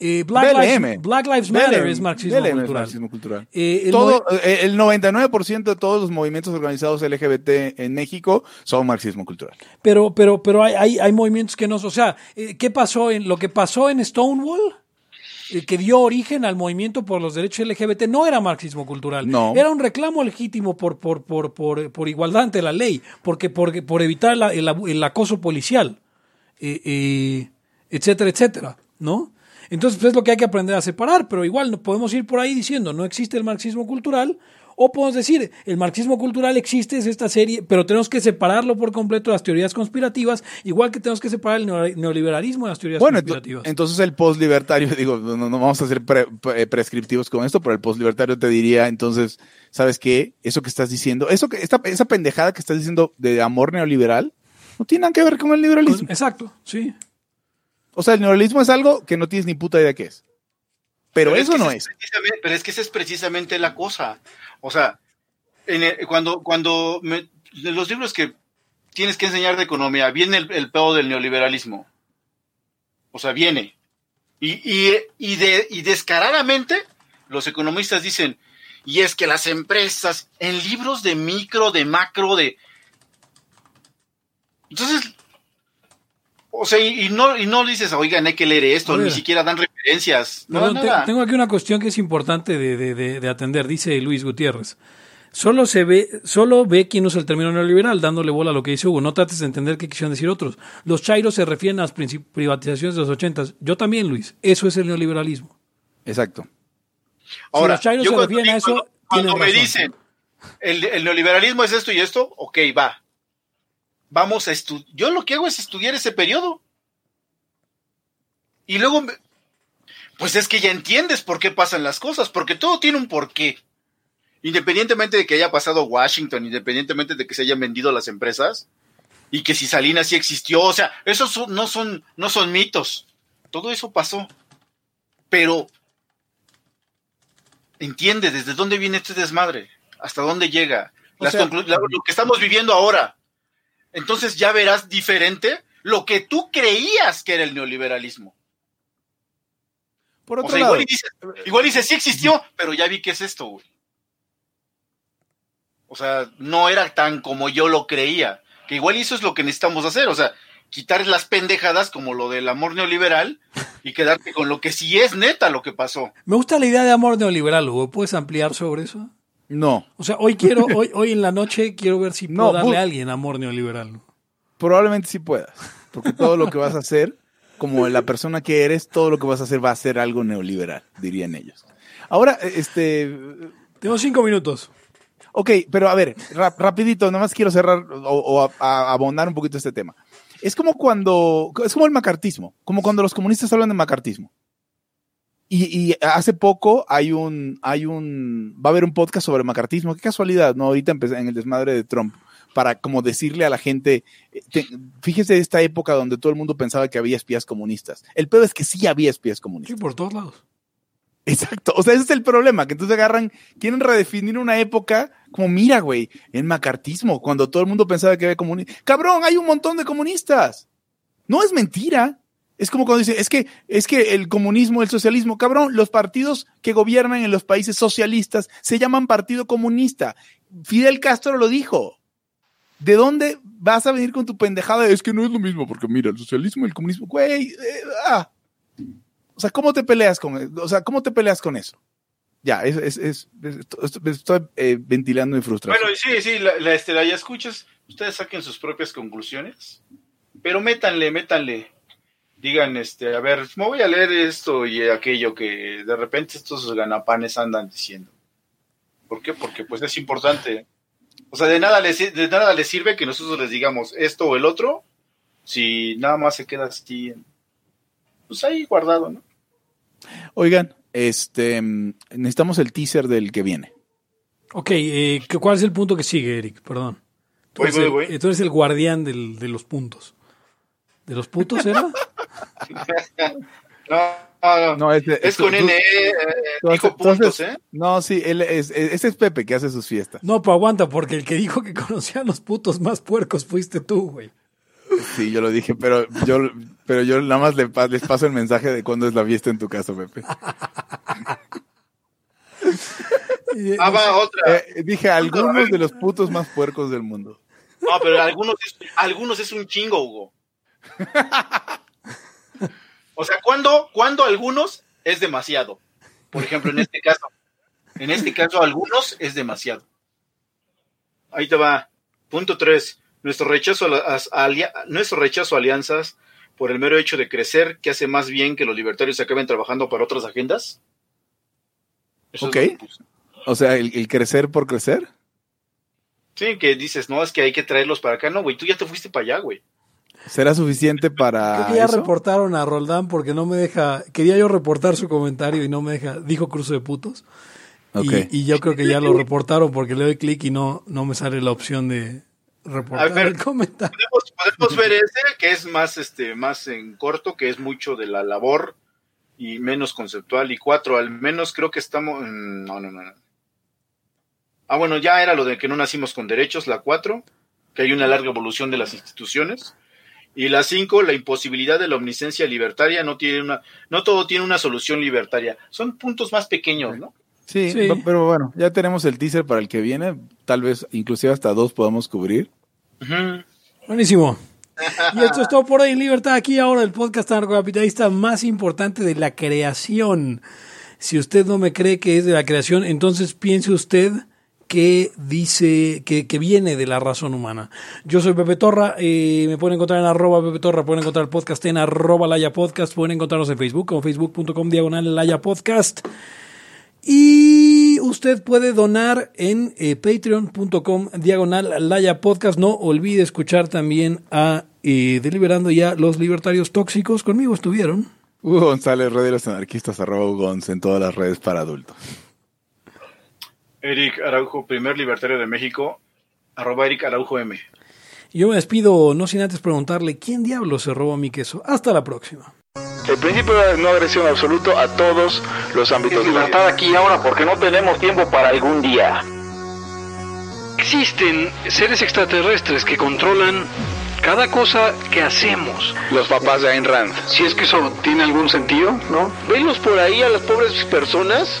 Eh, Black, BLM. Lives, Black Lives Matter BLM, es marxismo BLM es cultural. marxismo cultural. Eh, el Todo, el 99% de todos los movimientos organizados LGBT en México son marxismo cultural. pero pero, pero hay, hay, hay movimientos que no. O sea, ¿qué pasó en lo que pasó en Stonewall? Eh, que dio origen al movimiento por los derechos LGBT no era marxismo cultural, No. era un reclamo legítimo por, por, por, por, por igualdad ante la ley, porque por, por evitar la- el, abu- el acoso policial, eh, eh, etcétera, etcétera, ¿no? Entonces, pues es lo que hay que aprender a separar, pero igual no podemos ir por ahí diciendo no existe el marxismo cultural, o podemos decir el marxismo cultural existe, es esta serie, pero tenemos que separarlo por completo de las teorías conspirativas, igual que tenemos que separar el neo- neoliberalismo de las teorías Bueno, conspirativas. entonces el postlibertario, digo, no, no vamos a ser pre- pre- prescriptivos con esto, pero el postlibertario te diría, entonces, ¿sabes qué? Eso que estás diciendo, eso que, esta, esa pendejada que estás diciendo de amor neoliberal, no tiene nada que ver con el liberalismo. Exacto, sí. O sea, el neoliberalismo es algo que no tienes ni puta idea qué es. Pero, es eso que no es. Pero es que esa es precisamente la cosa. O sea, en el- cuando, cuando me- los libros que tienes que enseñar de economía, viene el, el pedo del neoliberalismo. O sea, viene. Y, y, y, de, y descaradamente los economistas dicen, y es que las empresas, en libros de micro, de macro, de... Entonces, o sea, y, y no, y no dices, oigan, hay que leer esto, ni siquiera dan referencias. No, Perdón, te- nada. tengo aquí una cuestión que es importante de, de- de- de atender, dice Luis Gutiérrez. Solo se ve, solo ve quien usa el término neoliberal, dándole bola a lo que dice Hugo. No trates de entender qué quisieron decir otros. Los chairos se refieren a las privatizaciones de los ochentas. Yo también, Luis. Eso es el neoliberalismo. Exacto. Ahora, los chairos yo se cuando refieren a eso, Cuando, me razón. dicen, el, el neoliberalismo es esto y esto, ok, va. Vamos a estudiar. Yo lo que hago es estudiar ese periodo. Y luego, me- pues es que ya entiendes por qué pasan las cosas, porque todo tiene un porqué. Independientemente de que haya pasado Washington, independientemente de que se hayan vendido las empresas, y que si Salinas sí existió, o sea, esos son- no son, no son mitos. Todo eso pasó. Pero entiende desde dónde viene este desmadre, hasta dónde llega, Las sea- lo que estamos viviendo ahora. Entonces ya verás diferente lo que tú creías que era el neoliberalismo. Por O otro sea, lado, igual dices, sí existió, pero ya vi que es esto, güey. O sea, no era tan como yo lo creía. Que igual eso es lo que necesitamos hacer. O sea, quitar las pendejadas como lo del amor neoliberal y quedarte con lo que sí es neta lo que pasó. Me gusta la idea de amor neoliberal, Hugo. ¿Puedes ampliar sobre eso? No. O sea, hoy quiero, hoy, hoy en la noche quiero ver si puedo No, darle a alguien amor neoliberal. Probablemente sí puedas. Porque todo lo que vas a hacer, como la persona que eres, todo lo que vas a hacer va a ser algo neoliberal, dirían ellos. Ahora, este. Tengo cinco minutos. Ok, pero a ver, rap- rapidito, nada más quiero cerrar o, o a- a- abonar un poquito este tema. Es como cuando, es como el macartismo, como cuando los comunistas hablan de macartismo. Y, y hace poco hay un, hay un, va a haber un podcast sobre macartismo, qué casualidad, ¿no? Ahorita empecé en el desmadre de Trump, para como decirle a la gente, eh, te- fíjese esta época donde todo el mundo pensaba que había espías comunistas. El peor es que sí había espías Sí, comunistas. por todos lados. Exacto, o sea, ese es el problema, que entonces agarran, quieren redefinir una época como, mira, güey, el macartismo, cuando todo el mundo pensaba que había comunistas. Cabrón, hay un montón de comunistas. No es mentira. Es como cuando dice, es que, es que el comunismo, el socialismo, cabrón, los partidos que gobiernan en los países socialistas se llaman Partido Comunista. Fidel Castro lo dijo. ¿De dónde vas a venir con tu pendejada? Es que no es lo mismo, porque mira, el socialismo y el comunismo, güey, eh, ah. O sea, ¿cómo te peleas con, o sea, cómo te peleas con eso? Ya, es, es, es- es- estoy eh, ventilando mi frustración. Bueno, sí, sí, la, la, este, la ya escuchas, ustedes saquen sus propias conclusiones, pero métanle, métanle. Digan, este, a ver, me voy a leer esto y aquello que de repente estos ganapanes andan diciendo. ¿Por qué? Porque pues es importante. O sea, de nada les, de nada les sirve que nosotros les digamos esto o el otro, si nada más se queda así, pues ahí guardado, ¿no? Oigan, este, necesitamos el teaser del que viene. Ok, eh, ¿qué- ¿cuál es el punto que sigue, Eric? Perdón. Tú Voy, eres, voy, el, voy. eh, tú eres el guardián del- de los puntos. ¿De los putos era? No, no, no. No, es, es con tú- N, eh, dijo puntos, ¿eh? No, sí, él es, ese es Pepe que hace sus fiestas. No, pero aguanta, porque el que dijo que conocía a los putos más puercos fuiste tú, güey. Sí, yo lo dije, pero yo, pero yo nada más les paso el mensaje de cuándo es la fiesta en tu casa, Pepe. Ah, va, otra. Eh, dije algunos de los putos más puercos del mundo. No, pero algunos es, algunos es un chingo, Hugo. O sea, ¿cuándo, cuándo algunos es demasiado? Por ejemplo, en este caso. En este caso, algunos es demasiado. Ahí te va. Punto 3. Nuestro rechazo a, las- a alia- nuestro rechazo a alianzas por el mero hecho de crecer, que hace más bien que los libertarios acaben trabajando para otras agendas. Eso es Ok. O sea, el, el crecer por crecer. Sí, que dices, no, es que hay que traerlos para acá. No, güey, tú ya te fuiste para allá, güey. ¿Será suficiente para Creo que ya eso? reportaron a Roldán porque no me deja. Quería yo reportar su comentario y no me deja. Dijo cruce de putos. Y- yo creo que ya lo reportaron porque le doy clic y no, no me sale la opción de reportar A ver. el comentario. podemos, podemos ver ese que es más este más en corto que es mucho de la labor y menos conceptual y cuatro al menos creo que estamos no no no. ah bueno ya era lo de que no nacimos con derechos la cuatro que hay una larga evolución de las instituciones y la cinco la imposibilidad de la omnisciencia libertaria no tiene una no todo tiene una solución libertaria son puntos más pequeños no Sí, Sí. pero bueno, ya tenemos el teaser para el que viene. Tal vez inclusive hasta dos podamos cubrir. Buenísimo. Y esto es todo por hoy en Libertad. Aquí ahora el podcast anarcocapitalista más importante de la creación. Si usted no me cree que es de la creación, entonces piense usted que dice que, viene de la razón humana. Yo soy Pepe Torra, eh, me pueden encontrar en arroba Pepe Torra, pueden encontrar el podcast en arroba Laya Podcast, pueden encontrarnos en Facebook como facebook.com diagonal Laya Podcast. Y usted puede donar en eh, patreon.com diagonal Laya Podcast. No olvide escuchar también a eh, Deliberando ya los libertarios tóxicos. Conmigo estuvieron. Hugo González, Red de los Anarquistas, arroba Hugo en todas las redes para adultos. Eric Araujo, primer libertario de México, arroba Eric Araujo M. Yo me despido, no sin antes preguntarle quién diablo se robó mi queso. Hasta la próxima. El principio de no agresión absoluto a todos los ámbitos Es de la vida. libertad aquí y ahora porque no tenemos tiempo para algún día. Existen seres extraterrestres que controlan cada cosa que hacemos. Los papás de Ayn Rand. Si es que eso tiene algún sentido, ¿no? Venlos por ahí a las pobres personas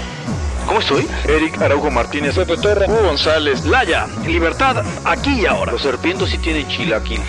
¿Cómo estoy? Eric Araujo Martínez, Pepe Torre, Hugo González, Laya, libertad aquí y ahora. Los serpientes sí tienen chilaquil.